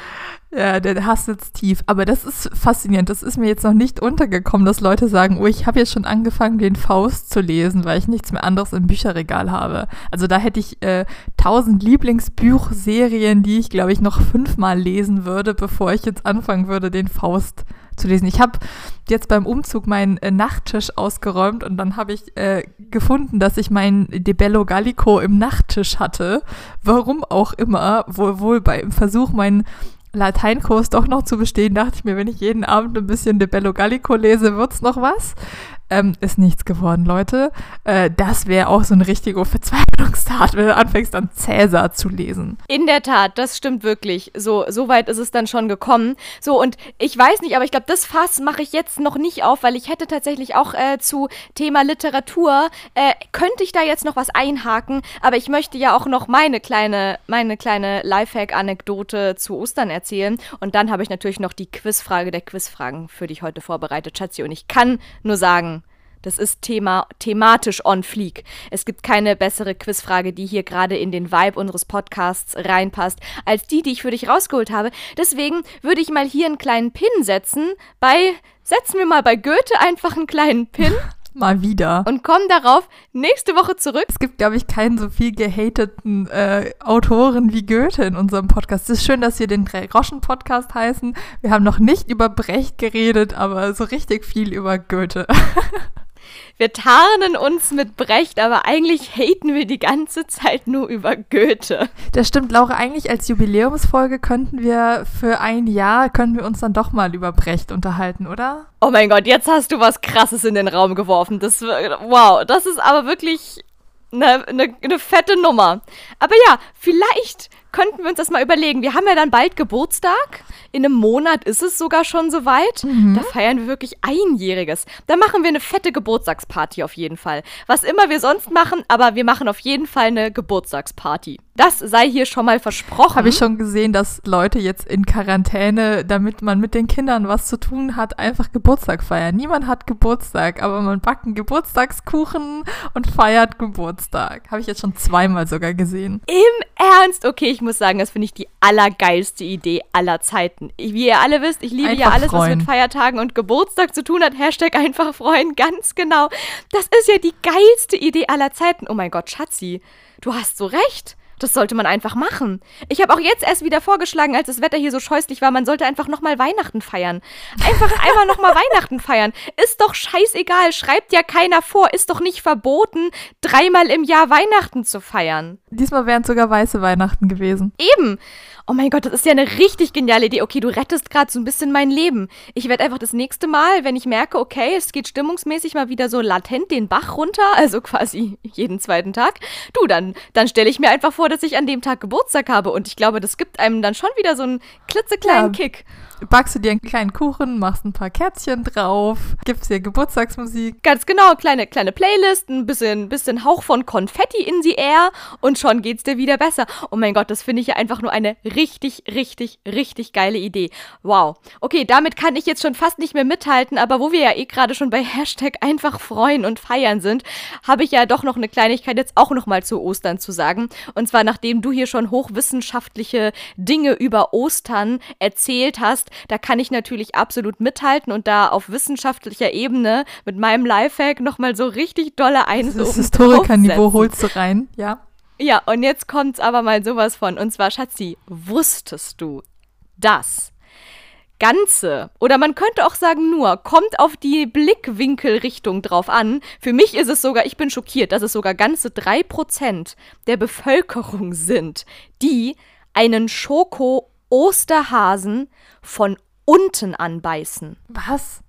Ja, der Hass sitzt tief. Aber das ist faszinierend. Das ist mir jetzt noch nicht untergekommen, dass Leute sagen, oh, ich habe jetzt schon angefangen, den Faust zu lesen, weil ich nichts mehr anderes im Bücherregal habe. Also da hätte ich äh, tausend Lieblingsbuchserien, die ich, glaube ich, noch fünfmal lesen würde, bevor ich jetzt anfangen würde, den Faust zu lesen. Ich habe jetzt beim Umzug meinen äh, Nachttisch ausgeräumt und dann habe ich äh, gefunden, dass ich meinen De Bello Gallico im Nachttisch hatte. Warum auch immer, wohl, wohl beim Versuch, meinen Lateinkurs doch noch zu bestehen, dachte ich mir, wenn ich jeden Abend ein bisschen De Bello Gallico lese, wird's noch was. Ähm, ist nichts geworden, Leute. Äh, das wäre auch so eine richtige Verzweiflungstat, wenn du anfängst, dann Cäsar zu lesen. In der Tat, das stimmt wirklich. So, so weit ist es dann schon gekommen. So, und ich weiß nicht, aber ich glaube, das Fass mache ich jetzt noch nicht auf, weil ich hätte tatsächlich auch äh, zu Thema Literatur, äh, könnte ich da jetzt noch was einhaken, aber ich möchte ja auch noch meine kleine, meine kleine Lifehack-Anekdote zu Ostern erzählen. Und dann habe ich natürlich noch die Quizfrage der Quizfragen für dich heute vorbereitet, Schatzi. Und ich kann nur sagen, das ist Thema, thematisch on fleek. Es gibt keine bessere Quizfrage, die hier gerade in den Vibe unseres Podcasts reinpasst, als die, die ich für dich rausgeholt habe. Deswegen würde ich mal hier einen kleinen Pin setzen. Bei, setzen wir mal bei Goethe einfach einen kleinen Pin. <laughs> mal wieder. Und kommen darauf nächste Woche zurück. Es gibt, glaube ich, keinen so viel gehateten äh, Autoren wie Goethe in unserem Podcast. Es ist schön, dass wir den Drei-Groschen-Podcast heißen. Wir haben noch nicht über Brecht geredet, aber so richtig viel über Goethe. <laughs> Wir tarnen uns mit Brecht, aber eigentlich haten wir die ganze Zeit nur über Goethe. Das stimmt, Laura. Eigentlich als Jubiläumsfolge könnten wir für ein Jahr, könnten wir uns dann doch mal über Brecht unterhalten, oder? Oh mein Gott, jetzt hast du was Krasses in den Raum geworfen. Das, wow, das ist aber wirklich eine, eine, eine fette Nummer. Aber ja, vielleicht könnten wir uns das mal überlegen. Wir haben ja dann bald Geburtstag. In einem Monat ist es sogar schon soweit. Mhm. Da feiern wir wirklich Einjähriges. Da machen wir eine fette Geburtstagsparty auf jeden Fall. Was immer wir sonst machen, aber wir machen auf jeden Fall eine Geburtstagsparty. Das sei hier schon mal versprochen. Habe ich schon gesehen, dass Leute jetzt in Quarantäne, damit man mit den Kindern was zu tun hat, einfach Geburtstag feiern. Niemand hat Geburtstag, aber man backt einen Geburtstagskuchen und feiert Geburtstag. Habe ich jetzt schon zweimal sogar gesehen. Im Ernst? Okay, ich muss sagen, das finde ich die allergeilste Idee aller Zeiten. Wie ihr alle wisst, ich liebe einfach ja alles, freuen. was mit Feiertagen und Geburtstag zu tun hat. Hashtag einfach freuen, ganz genau. Das ist ja die geilste Idee aller Zeiten. Oh mein Gott, Schatzi, du hast so recht. Das sollte man einfach machen. Ich habe auch jetzt erst wieder vorgeschlagen, als das Wetter hier so scheußlich war, man sollte einfach nochmal Weihnachten feiern. Einfach einmal nochmal Weihnachten feiern. Ist doch scheißegal, schreibt ja keiner vor, ist doch nicht verboten, dreimal im Jahr Weihnachten zu feiern. Diesmal wären es sogar weiße Weihnachten gewesen. Eben oh mein Gott, das ist ja eine richtig geniale Idee. Okay, du rettest gerade so ein bisschen mein Leben. Ich werde einfach das nächste Mal, wenn ich merke, okay, es geht stimmungsmäßig mal wieder so latent den Bach runter, also quasi jeden zweiten Tag, du, dann, dann stelle ich mir einfach vor, dass ich an dem Tag Geburtstag habe. Und ich glaube, das gibt einem dann schon wieder so einen klitzekleinen ja. Kick backst du dir einen kleinen Kuchen, machst ein paar Kerzchen drauf, gibst dir Geburtstagsmusik. Ganz genau, kleine, kleine Playlist, ein bisschen, bisschen Hauch von Konfetti in the air und schon geht's dir wieder besser. Oh mein Gott, das finde ich ja einfach nur eine richtig, richtig, richtig geile Idee. Wow. Okay, damit kann ich jetzt schon fast nicht mehr mithalten, aber wo wir ja eh gerade schon bei Hashtag einfach freuen und feiern sind, habe ich ja doch noch eine Kleinigkeit jetzt auch nochmal zu Ostern zu sagen. Und zwar nachdem du hier schon hochwissenschaftliche Dinge über Ostern erzählt hast, da kann ich natürlich absolut mithalten und da auf wissenschaftlicher Ebene mit meinem Lifehack nochmal so richtig dolle eins Das Historikerniveau holst du rein, ja. Ja, und jetzt kommt's aber mal sowas von. Und zwar, Schatzi, wusstest du, dass Ganze, oder man könnte auch sagen nur, kommt auf die Blickwinkelrichtung drauf an. Für mich ist es sogar, ich bin schockiert, dass es sogar ganze drei Prozent der Bevölkerung sind, die einen Schoko Osterhasen von unten anbeißen. Was?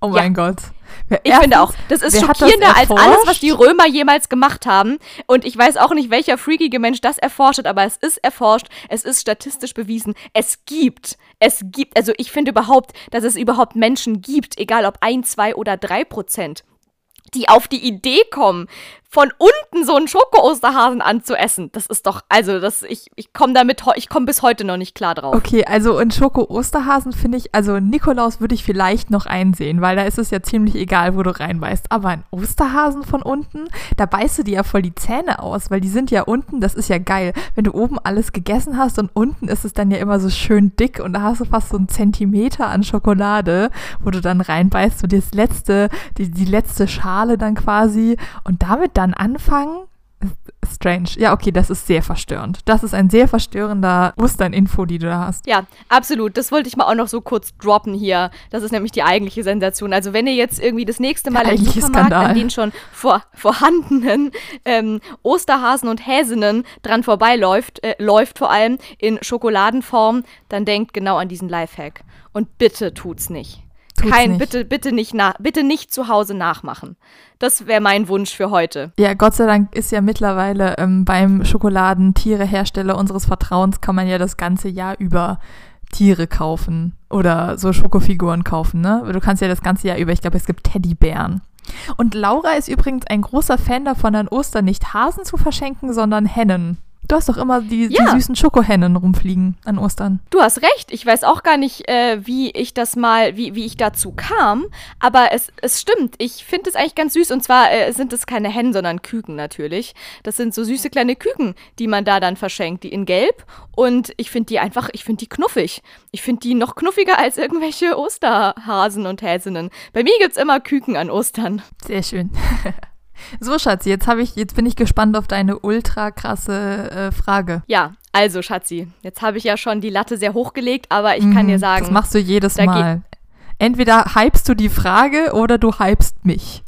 Oh mein ja. Gott. Wer ich finde auch, das ist schockierender das als alles, was die Römer jemals gemacht haben. Und ich weiß auch nicht, welcher freakige Mensch das erforscht hat, aber es ist erforscht, es ist statistisch bewiesen. Es gibt, es gibt, also ich finde überhaupt, dass es überhaupt Menschen gibt, egal ob ein, zwei oder drei Prozent, die auf die Idee kommen, von unten so einen Schoko-Osterhasen anzuessen, das ist doch, also das, ich, ich komme damit, ich komme bis heute noch nicht klar drauf. Okay, also in Schoko-Osterhasen finde ich, also Nikolaus würde ich vielleicht noch einsehen, weil da ist es ja ziemlich egal, wo du reinbeißt. Aber ein Osterhasen von unten, da beißt du dir ja voll die Zähne aus, weil die sind ja unten, das ist ja geil. Wenn du oben alles gegessen hast und unten ist es dann ja immer so schön dick und da hast du fast so einen Zentimeter an Schokolade, wo du dann reinbeißt, so das letzte, die, die letzte Schale dann quasi und damit dann anfangen, Strange. Ja, okay, das ist sehr verstörend. Das ist ein sehr verstörender Ostern-Info, die du da hast. Ja, absolut. Das wollte ich mal auch noch so kurz droppen hier. Das ist nämlich die eigentliche Sensation. Also wenn ihr jetzt irgendwie das nächste Mal im Supermarkt Skandal. an den schon vor, vorhandenen ähm, Osterhasen und Häsinnen dran vorbeiläuft, äh, läuft vor allem in Schokoladenform, dann denkt genau an diesen Lifehack. Und bitte tut's nicht. Tut's Kein, nicht. bitte, bitte nicht, na, bitte nicht zu Hause nachmachen. Das wäre mein Wunsch für heute. Ja, Gott sei Dank ist ja mittlerweile ähm, beim Schokoladentierehersteller unseres Vertrauens kann man ja das ganze Jahr über Tiere kaufen oder so Schokofiguren kaufen, ne? Du kannst ja das ganze Jahr über, ich glaube, es gibt Teddybären. Und Laura ist übrigens ein großer Fan davon, an Ostern nicht Hasen zu verschenken, sondern Hennen. Du hast doch immer die, ja. die süßen Schokohennen rumfliegen an Ostern. Du hast recht. Ich weiß auch gar nicht, äh, wie ich das mal, wie, wie ich dazu kam. Aber es, es stimmt. Ich finde es eigentlich ganz süß. Und zwar äh, sind es keine Hennen, sondern Küken natürlich. Das sind so süße kleine Küken, die man da dann verschenkt, die in Gelb. Und ich finde die einfach, ich finde die knuffig. Ich finde die noch knuffiger als irgendwelche Osterhasen und Häsinnen. Bei mir gibt es immer Küken an Ostern. Sehr schön. <laughs> So, Schatzi, jetzt ich, jetzt bin ich gespannt auf deine ultra krasse äh, Frage. Ja, also, Schatzi, jetzt habe ich ja schon die Latte sehr hochgelegt, aber ich mhm, kann dir sagen. Das machst du jedes Mal. Entweder hypst du die Frage oder du hypst mich.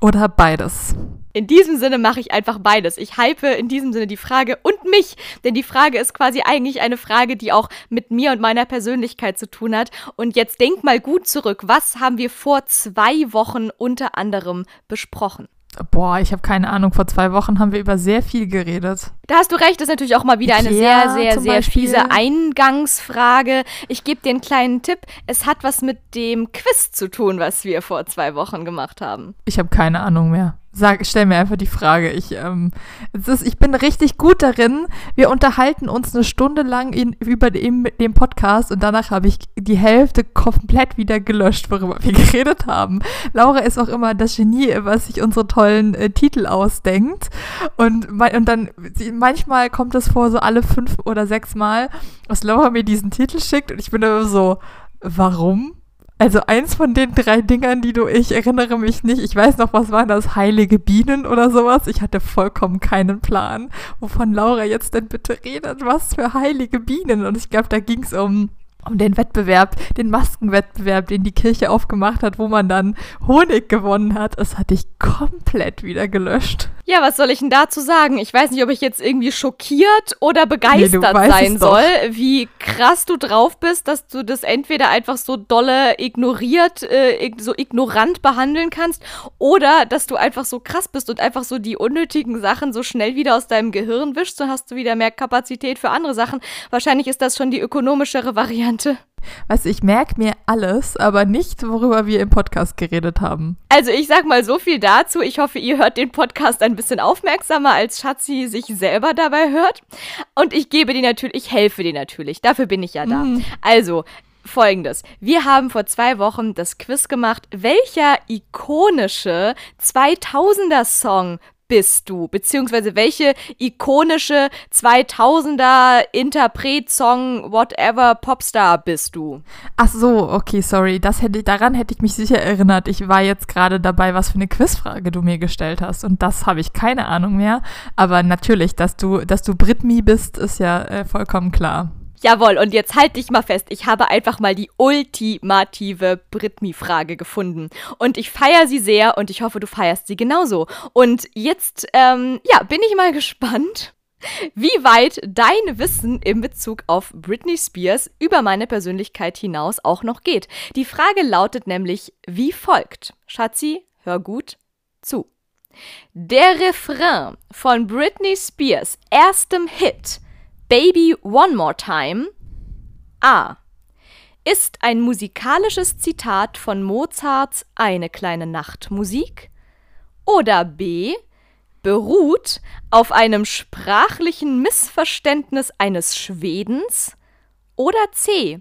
Oder beides. In diesem Sinne mache ich einfach beides. Ich hype in diesem Sinne die Frage und mich, denn die Frage ist quasi eigentlich eine Frage, die auch mit mir und meiner Persönlichkeit zu tun hat. Und jetzt denk mal gut zurück. Was haben wir vor zwei Wochen unter anderem besprochen? Boah, ich habe keine Ahnung. Vor zwei Wochen haben wir über sehr viel geredet. Da hast du recht, das ist natürlich auch mal wieder eine Ikea, sehr, sehr, sehr Beispiel. fiese Eingangsfrage. Ich gebe dir einen kleinen Tipp. Es hat was mit dem Quiz zu tun, was wir vor zwei Wochen gemacht haben. Ich habe keine Ahnung mehr. Sag, stell mir einfach die Frage. Ich, ähm, ist, ich bin richtig gut darin. Wir unterhalten uns eine Stunde lang in, über den, den Podcast und danach habe ich die Hälfte komplett wieder gelöscht, worüber wir <laughs> geredet haben. Laura ist auch immer das Genie, was sich unsere tollen äh, Titel ausdenkt. Und, und dann, manchmal kommt es vor, so alle fünf oder sechs Mal, dass Laura mir diesen Titel schickt und ich bin immer so, warum? Also eins von den drei Dingern, die du, ich erinnere mich nicht, ich weiß noch, was waren das, heilige Bienen oder sowas? Ich hatte vollkommen keinen Plan, wovon Laura jetzt denn bitte redet, was für heilige Bienen. Und ich glaube, da ging es um um den Wettbewerb, den Maskenwettbewerb, den die Kirche aufgemacht hat, wo man dann Honig gewonnen hat. Das hatte ich komplett wieder gelöscht. Ja, was soll ich denn dazu sagen? Ich weiß nicht, ob ich jetzt irgendwie schockiert oder begeistert nee, sein soll, wie krass du drauf bist, dass du das entweder einfach so dolle ignoriert, äh, so ignorant behandeln kannst oder dass du einfach so krass bist und einfach so die unnötigen Sachen so schnell wieder aus deinem Gehirn wischst, so hast du wieder mehr Kapazität für andere Sachen. Wahrscheinlich ist das schon die ökonomischere Variante Variante. Weißt du, ich merke mir alles, aber nicht, worüber wir im Podcast geredet haben. Also ich sag mal so viel dazu. Ich hoffe, ihr hört den Podcast ein bisschen aufmerksamer, als Schatzi sich selber dabei hört. Und ich gebe dir natürlich, ich helfe dir natürlich. Dafür bin ich ja da. Mhm. Also, Folgendes. Wir haben vor zwei Wochen das Quiz gemacht, welcher ikonische 2000er-Song bist du? Beziehungsweise welche ikonische 2000er Interpret-Song, whatever, Popstar bist du? Ach so, okay, sorry. Das hätte, daran hätte ich mich sicher erinnert. Ich war jetzt gerade dabei, was für eine Quizfrage du mir gestellt hast. Und das habe ich keine Ahnung mehr. Aber natürlich, dass du, dass du Britmi bist, ist ja äh, vollkommen klar. Jawohl, und jetzt halt dich mal fest. Ich habe einfach mal die ultimative Britmi-Frage gefunden. Und ich feiere sie sehr und ich hoffe, du feierst sie genauso. Und jetzt, ähm, ja, bin ich mal <laughs> gespannt, wie weit dein Wissen in Bezug auf Britney Spears über meine Persönlichkeit hinaus auch noch geht. Die Frage lautet nämlich wie folgt. Schatzi, hör gut zu. Der Refrain von Britney Spears erstem Hit Baby One More Time A. Ist ein musikalisches Zitat von Mozarts Eine kleine Nachtmusik? Oder B. beruht auf einem sprachlichen Missverständnis eines Schwedens oder C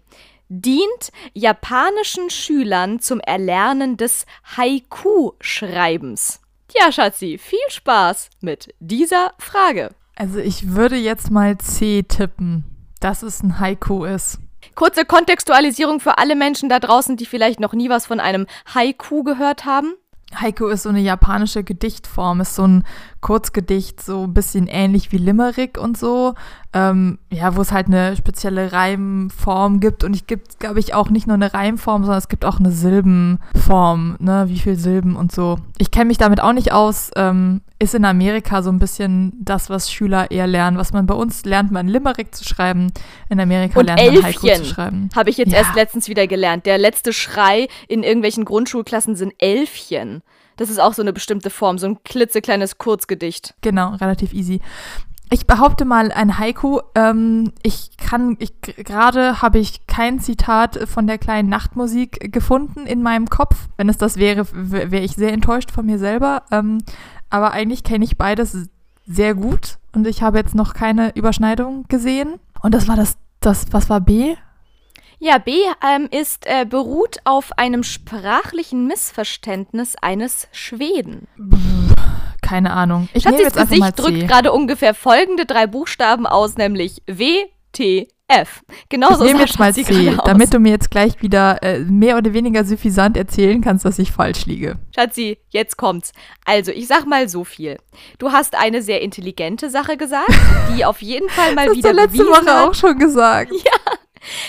dient japanischen Schülern zum Erlernen des Haiku-Schreibens? Tja, Schatzi, viel Spaß mit dieser Frage. Also ich würde jetzt mal C tippen, dass es ein Haiku ist. Kurze Kontextualisierung für alle Menschen da draußen, die vielleicht noch nie was von einem Haiku gehört haben. Haiku ist so eine japanische Gedichtform, ist so ein Kurzgedicht, so ein bisschen ähnlich wie Limerick und so. Ähm, ja, wo es halt eine spezielle Reimform gibt. Und es gibt, glaube ich, auch nicht nur eine Reimform, sondern es gibt auch eine Silbenform, ne, wie viel Silben und so. Ich kenne mich damit auch nicht aus. Ähm, ist in Amerika so ein bisschen das, was Schüler eher lernen. Was man bei uns lernt, man Limerick zu schreiben. In Amerika und lernt Elfchen, man Haiku zu schreiben. Habe ich jetzt ja. erst letztens wieder gelernt. Der letzte Schrei in irgendwelchen Grundschulklassen sind Elfchen. Das ist auch so eine bestimmte Form, so ein klitzekleines Kurzgedicht. Genau, relativ easy. Ich behaupte mal ein Haiku. Ähm, ich kann, ich gerade habe ich kein Zitat von der kleinen Nachtmusik gefunden in meinem Kopf. Wenn es das wäre, wäre ich sehr enttäuscht von mir selber. Ähm, aber eigentlich kenne ich beides sehr gut und ich habe jetzt noch keine Überschneidung gesehen. Und das war das, das was war B? Ja, B ähm, ist äh, beruht auf einem sprachlichen Missverständnis eines Schweden. Keine Ahnung. Ich Schatzis jetzt Gesicht drückt gerade ungefähr folgende drei Buchstaben aus, nämlich W, T, F. Genauso ich nehme jetzt mal C, damit du mir jetzt gleich wieder äh, mehr oder weniger suffisant erzählen kannst, dass ich falsch liege. Schatzi, jetzt kommt's. Also, ich sag mal so viel. Du hast eine sehr intelligente Sache gesagt, die auf jeden Fall mal das wieder Das letzte Woche hat. auch schon gesagt. <laughs> Ja.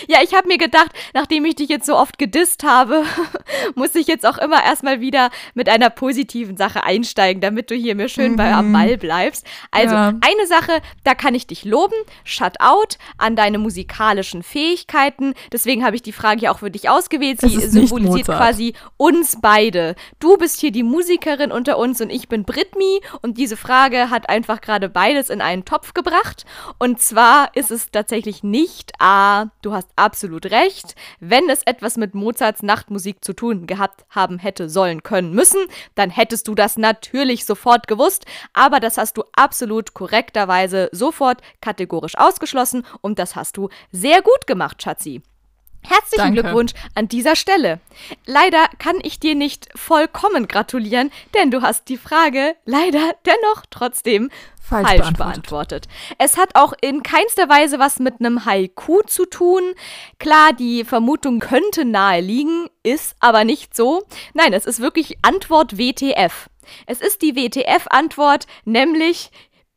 Ja, ich habe mir gedacht, nachdem ich dich jetzt so oft gedisst habe, <laughs> muss ich jetzt auch immer erstmal wieder mit einer positiven Sache einsteigen, damit du hier mir schön mhm. bei am Ball bleibst. Also, ja. eine Sache, da kann ich dich loben. Shut out an deine musikalischen Fähigkeiten. Deswegen habe ich die Frage ja auch für dich ausgewählt. Sie symbolisiert quasi uns beide. Du bist hier die Musikerin unter uns und ich bin Britmi. Und diese Frage hat einfach gerade beides in einen Topf gebracht. Und zwar ist es tatsächlich nicht A, du du hast absolut recht. Wenn es etwas mit Mozarts Nachtmusik zu tun gehabt haben hätte sollen können müssen, dann hättest du das natürlich sofort gewusst. Aber das hast du absolut korrekterweise sofort kategorisch ausgeschlossen und das hast du sehr gut gemacht, Schatzi. Herzlichen Danke. Glückwunsch an dieser Stelle. Leider kann ich dir nicht vollkommen gratulieren, denn du hast die Frage leider dennoch trotzdem falsch, falsch beantwortet. beantwortet. Es hat auch in keinster Weise was mit einem Haiku zu tun. Klar, die Vermutung könnte nahe liegen, ist aber nicht so. Nein, es ist wirklich Antwort WTF. Es ist die WTF-Antwort, nämlich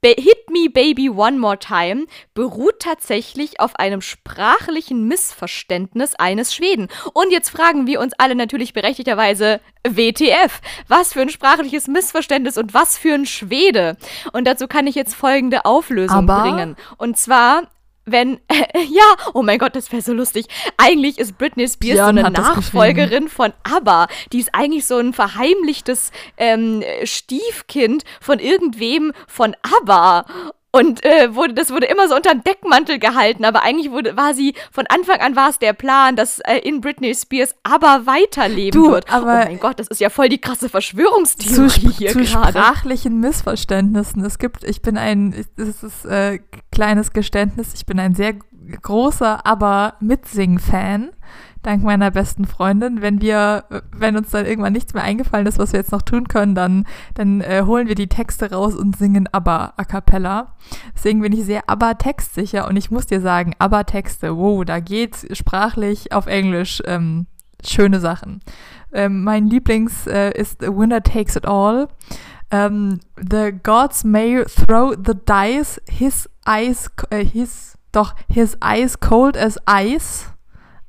Hit Me Baby One More Time beruht tatsächlich auf einem sprachlichen Missverständnis eines Schweden. Und jetzt fragen wir uns alle natürlich berechtigterweise, WTF? Was für ein sprachliches Missverständnis und was für ein Schwede? Und dazu kann ich jetzt folgende Auflösung Aber bringen. Und zwar wenn, äh, <laughs> ja, oh mein Gott, das wäre so lustig. Eigentlich ist Britney Spears Björn so eine Nachfolgerin von ABBA. Die ist eigentlich so ein verheimlichtes ähm, Stiefkind von irgendwem von ABBA. Und äh, wurde, das wurde immer so unterm Deckmantel gehalten, aber eigentlich wurde, war sie, von Anfang an war es der Plan, dass äh, in Britney Spears aber weiterleben du, wird. Aber oh mein Gott, das ist ja voll die krasse Verschwörungstheorie zu, hier zu gerade. sprachlichen Missverständnissen. Es gibt, ich bin ein, das ist äh, kleines Geständnis, ich bin ein sehr großer aber Mitsing-Fan dank meiner besten Freundin. Wenn wir, wenn uns dann irgendwann nichts mehr eingefallen ist, was wir jetzt noch tun können, dann, dann äh, holen wir die Texte raus und singen ABBA a cappella. Deswegen bin ich sehr ABBA textsicher und ich muss dir sagen, ABBA Texte, wow, da geht's sprachlich auf Englisch ähm, schöne Sachen. Ähm, mein Lieblings äh, ist The Winner Takes It All. Um, ähm, the gods may throw the dice, his eyes, äh, his, doch, his eyes cold as ice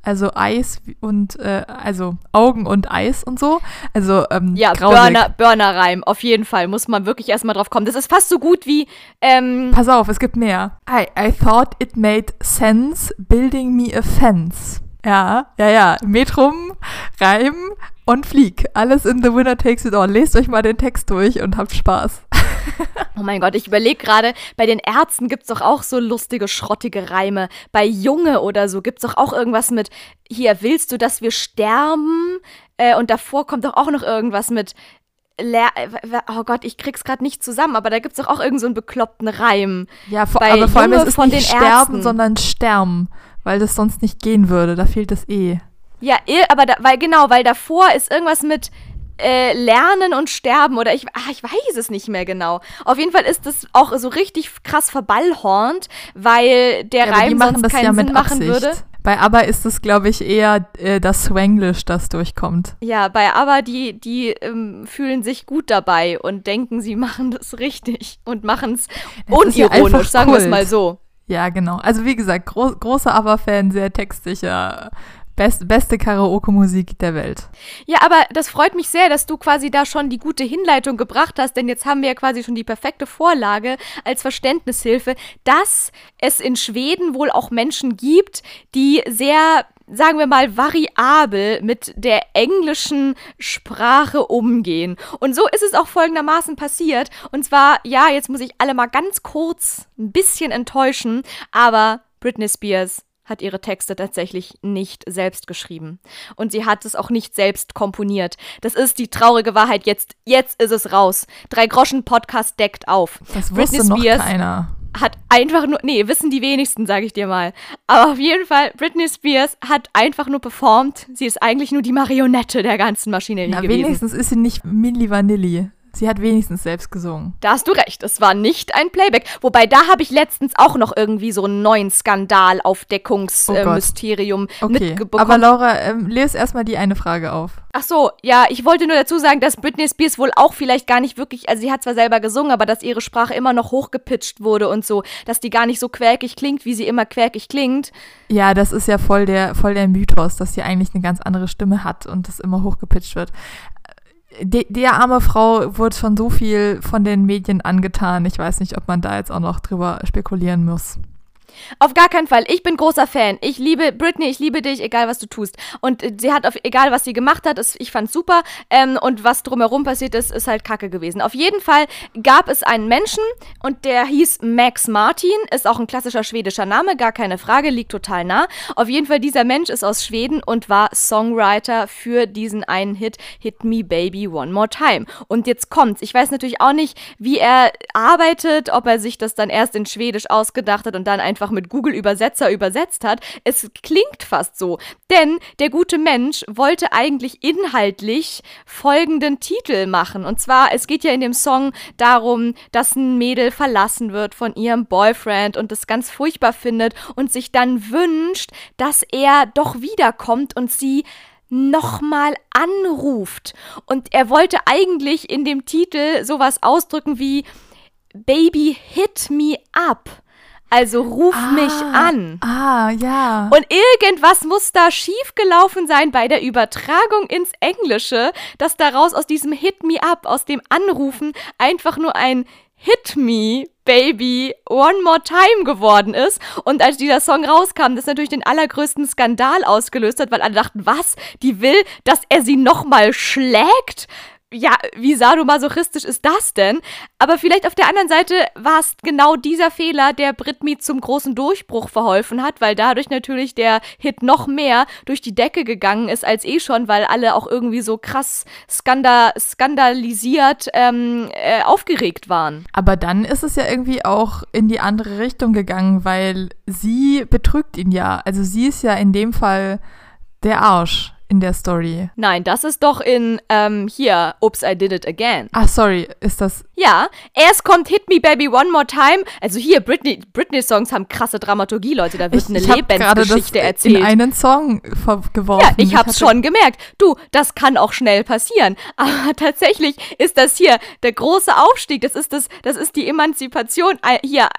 also Eis und äh, also Augen und Eis und so. Also ähm, ja, Burner, Burner-Reim, auf jeden Fall muss man wirklich erstmal drauf kommen. Das ist fast so gut wie. Ähm Pass auf, es gibt mehr. I, I thought it made sense building me a fence. Ja, ja, ja. Metrum, Reim und Flieg. Alles in The Winner Takes It All. Lest euch mal den Text durch und habt Spaß. <laughs> <laughs> Oh mein Gott, ich überlege gerade, bei den Ärzten gibt es doch auch so lustige, schrottige Reime. Bei Junge oder so gibt es doch auch irgendwas mit, hier willst du, dass wir sterben? Äh, und davor kommt doch auch noch irgendwas mit, oh Gott, ich krieg's gerade nicht zusammen, aber da gibt's doch auch irgendeinen so einen bekloppten Reim. Ja, vor, aber vor allem ist es nicht sterben, Ärzten. sondern sterben, weil das sonst nicht gehen würde. Da fehlt das E. Ja, aber da, weil genau, weil davor ist irgendwas mit äh, Lernen und Sterben oder ich, ach, ich weiß es nicht mehr genau. Auf jeden Fall ist das auch so richtig krass verballhornt, weil der ja, Reim sonst keinen ja Sinn machen würde. Bei ABBA ist es, glaube ich, eher äh, das Swanglish, das durchkommt. Ja, bei ABBA, die, die ähm, fühlen sich gut dabei und denken, sie machen das richtig und machen es unironisch, ja sagen wir es mal so. Ja, genau. Also wie gesagt, gro großer ABBA-Fan, sehr textsicher, Best, beste Karaoke-Musik der Welt. Ja, aber das freut mich sehr, dass du quasi da schon die gute Hinleitung gebracht hast, denn jetzt haben wir ja quasi schon die perfekte Vorlage als Verständnishilfe, dass es in Schweden wohl auch Menschen gibt, die sehr sagen wir mal, variabel mit der englischen Sprache umgehen. Und so ist es auch folgendermaßen passiert. Und zwar, ja, jetzt muss ich alle mal ganz kurz ein bisschen enttäuschen, aber Britney Spears hat ihre Texte tatsächlich nicht selbst geschrieben. Und sie hat es auch nicht selbst komponiert. Das ist die traurige Wahrheit. Jetzt, jetzt ist es raus. Drei Groschen Podcast deckt auf. Das wusste Britney Spears noch keiner. Hat einfach nur, nee, wissen die wenigsten, sage ich dir mal. Aber auf jeden Fall, Britney Spears hat einfach nur performt. Sie ist eigentlich nur die Marionette der ganzen Maschinerie Na, gewesen. wenigstens ist sie nicht Milli Vanilli. Sie hat wenigstens selbst gesungen. Da hast du recht, es war nicht ein Playback. Wobei, da habe ich letztens auch noch irgendwie so einen neuen Skandal-Aufdeckungsmysterium oh äh, okay. mitbekommen. Aber Laura, ähm, lese erstmal die eine Frage auf. Ach so, ja, ich wollte nur dazu sagen, dass Britney Spears wohl auch vielleicht gar nicht wirklich, also sie hat zwar selber gesungen, aber dass ihre Sprache immer noch hochgepitcht wurde und so, dass die gar nicht so quäkig klingt, wie sie immer quäkig klingt. Ja, das ist ja voll der, voll der Mythos, dass sie eigentlich eine ganz andere Stimme hat und das immer hochgepitcht wird de, der arme Frau wurde schon so viel von den Medien angetan. Ich weiß nicht, ob man da jetzt auch noch drüber spekulieren muss. Auf gar keinen Fall. Ich bin großer Fan. Ich liebe Britney, ich liebe dich, egal was du tust. Und äh, sie hat auf, egal was sie gemacht hat, ist, ich fand's super. Ähm, und was drumherum passiert ist, ist halt kacke gewesen. Auf jeden Fall gab es einen Menschen und der hieß Max Martin, ist auch ein klassischer schwedischer Name, gar keine Frage, liegt total nah. Auf jeden Fall, dieser Mensch ist aus Schweden und war Songwriter für diesen einen Hit, Hit Me Baby One More Time. Und jetzt kommt's. Ich weiß natürlich auch nicht, wie er arbeitet, ob er sich das dann erst in Schwedisch ausgedacht hat und dann einfach mit Google Übersetzer übersetzt hat. Es klingt fast so. Denn der gute Mensch wollte eigentlich inhaltlich folgenden Titel machen. Und zwar, es geht ja in dem Song darum, dass ein Mädel verlassen wird von ihrem Boyfriend und das ganz furchtbar findet und sich dann wünscht, dass er doch wiederkommt und sie nochmal anruft. Und er wollte eigentlich in dem Titel sowas ausdrücken wie Baby hit me up. Also ruf ah, mich an. Ah, ja. Und irgendwas muss da schiefgelaufen sein bei der Übertragung ins Englische, dass daraus aus diesem Hit Me Up, aus dem Anrufen, einfach nur ein Hit Me Baby One More Time geworden ist. Und als dieser Song rauskam, das natürlich den allergrößten Skandal ausgelöst hat, weil alle dachten, was? Die will, dass er sie nochmal schlägt? Ja, wie sadomasochistisch ist das denn? Aber vielleicht auf der anderen Seite war es genau dieser Fehler, der Britney zum großen Durchbruch verholfen hat, weil dadurch natürlich der Hit noch mehr durch die Decke gegangen ist als eh schon, weil alle auch irgendwie so krass skandal skandalisiert ähm, äh, aufgeregt waren. Aber dann ist es ja irgendwie auch in die andere Richtung gegangen, weil sie betrügt ihn ja. Also sie ist ja in dem Fall der Arsch in der Story. Nein, das ist doch in, ähm, hier, Oops, I Did It Again. Ah, sorry, ist das. Ja, erst kommt Hit Me Baby One More Time. Also hier, Britney, Britney-Songs haben krasse Dramaturgie, Leute. Da wird ich, eine ich Lebensgeschichte erzählt. in einen Song geworfen. Ja, ich, ich hab's schon gemerkt. Du, das kann auch schnell passieren. <laughs> Aber tatsächlich ist das hier der große Aufstieg. Das ist das, das ist die Emanzipation, äh, hier,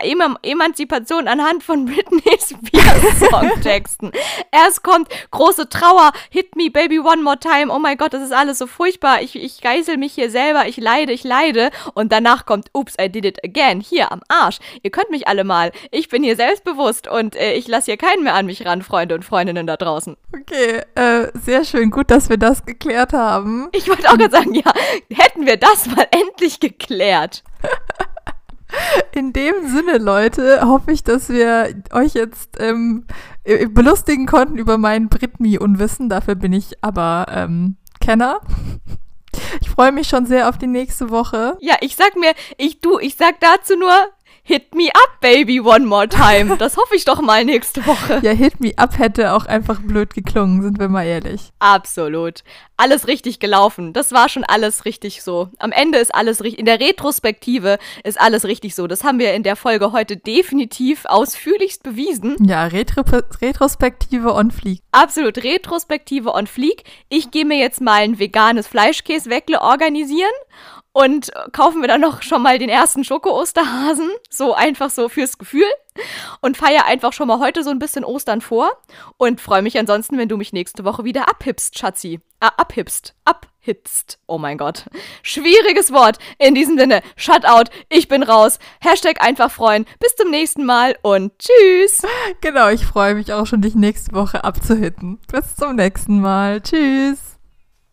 Emanzipation anhand von Britney <laughs> Spears Songtexten. erst kommt große Trauer, Hit Me me, baby, one more time. Oh mein Gott, das ist alles so furchtbar. Ich, ich geißel mich hier selber. Ich leide, ich leide. Und danach kommt, oops, I did it again. Hier am Arsch. Ihr könnt mich alle mal. Ich bin hier selbstbewusst und äh, ich lasse hier keinen mehr an mich ran, Freunde und Freundinnen da draußen. Okay, äh, sehr schön. Gut, dass wir das geklärt haben. Ich wollte auch gerade sagen, ja, hätten wir das mal <laughs> endlich geklärt. <laughs> In dem Sinne, Leute, hoffe ich, dass wir euch jetzt ähm, belustigen konnten über mein Britmi-Unwissen. Dafür bin ich aber ähm, Kenner. Ich freue mich schon sehr auf die nächste Woche. Ja, ich sag mir, ich du, ich sag dazu nur, Hit me up, baby, one more time. Das hoffe ich doch mal nächste Woche. Ja, Hit me up hätte auch einfach blöd geklungen, sind wir mal ehrlich. Absolut. Alles richtig gelaufen. Das war schon alles richtig so. Am Ende ist alles richtig. In der Retrospektive ist alles richtig so. Das haben wir in der Folge heute definitiv ausführlichst bewiesen. Ja, Retro Retrospektive on Fleek. Absolut. Retrospektive on Fleek. Ich gehe mir jetzt mal ein veganes Fleischkäse-Weckle organisieren und kaufen wir dann noch schon mal den ersten Schoko-Osterhasen, so einfach so fürs Gefühl und feier einfach schon mal heute so ein bisschen Ostern vor und freue mich ansonsten, wenn du mich nächste Woche wieder abhipst, Schatzi. Ah, abhipst, abhitzt. Oh mein Gott. Schwieriges Wort. In diesem Sinne, Shutout, ich bin raus. Hashtag einfach freuen. Bis zum nächsten Mal und tschüss. Genau, ich freue mich auch schon, dich nächste Woche abzuhitten. Bis zum nächsten Mal. Tschüss.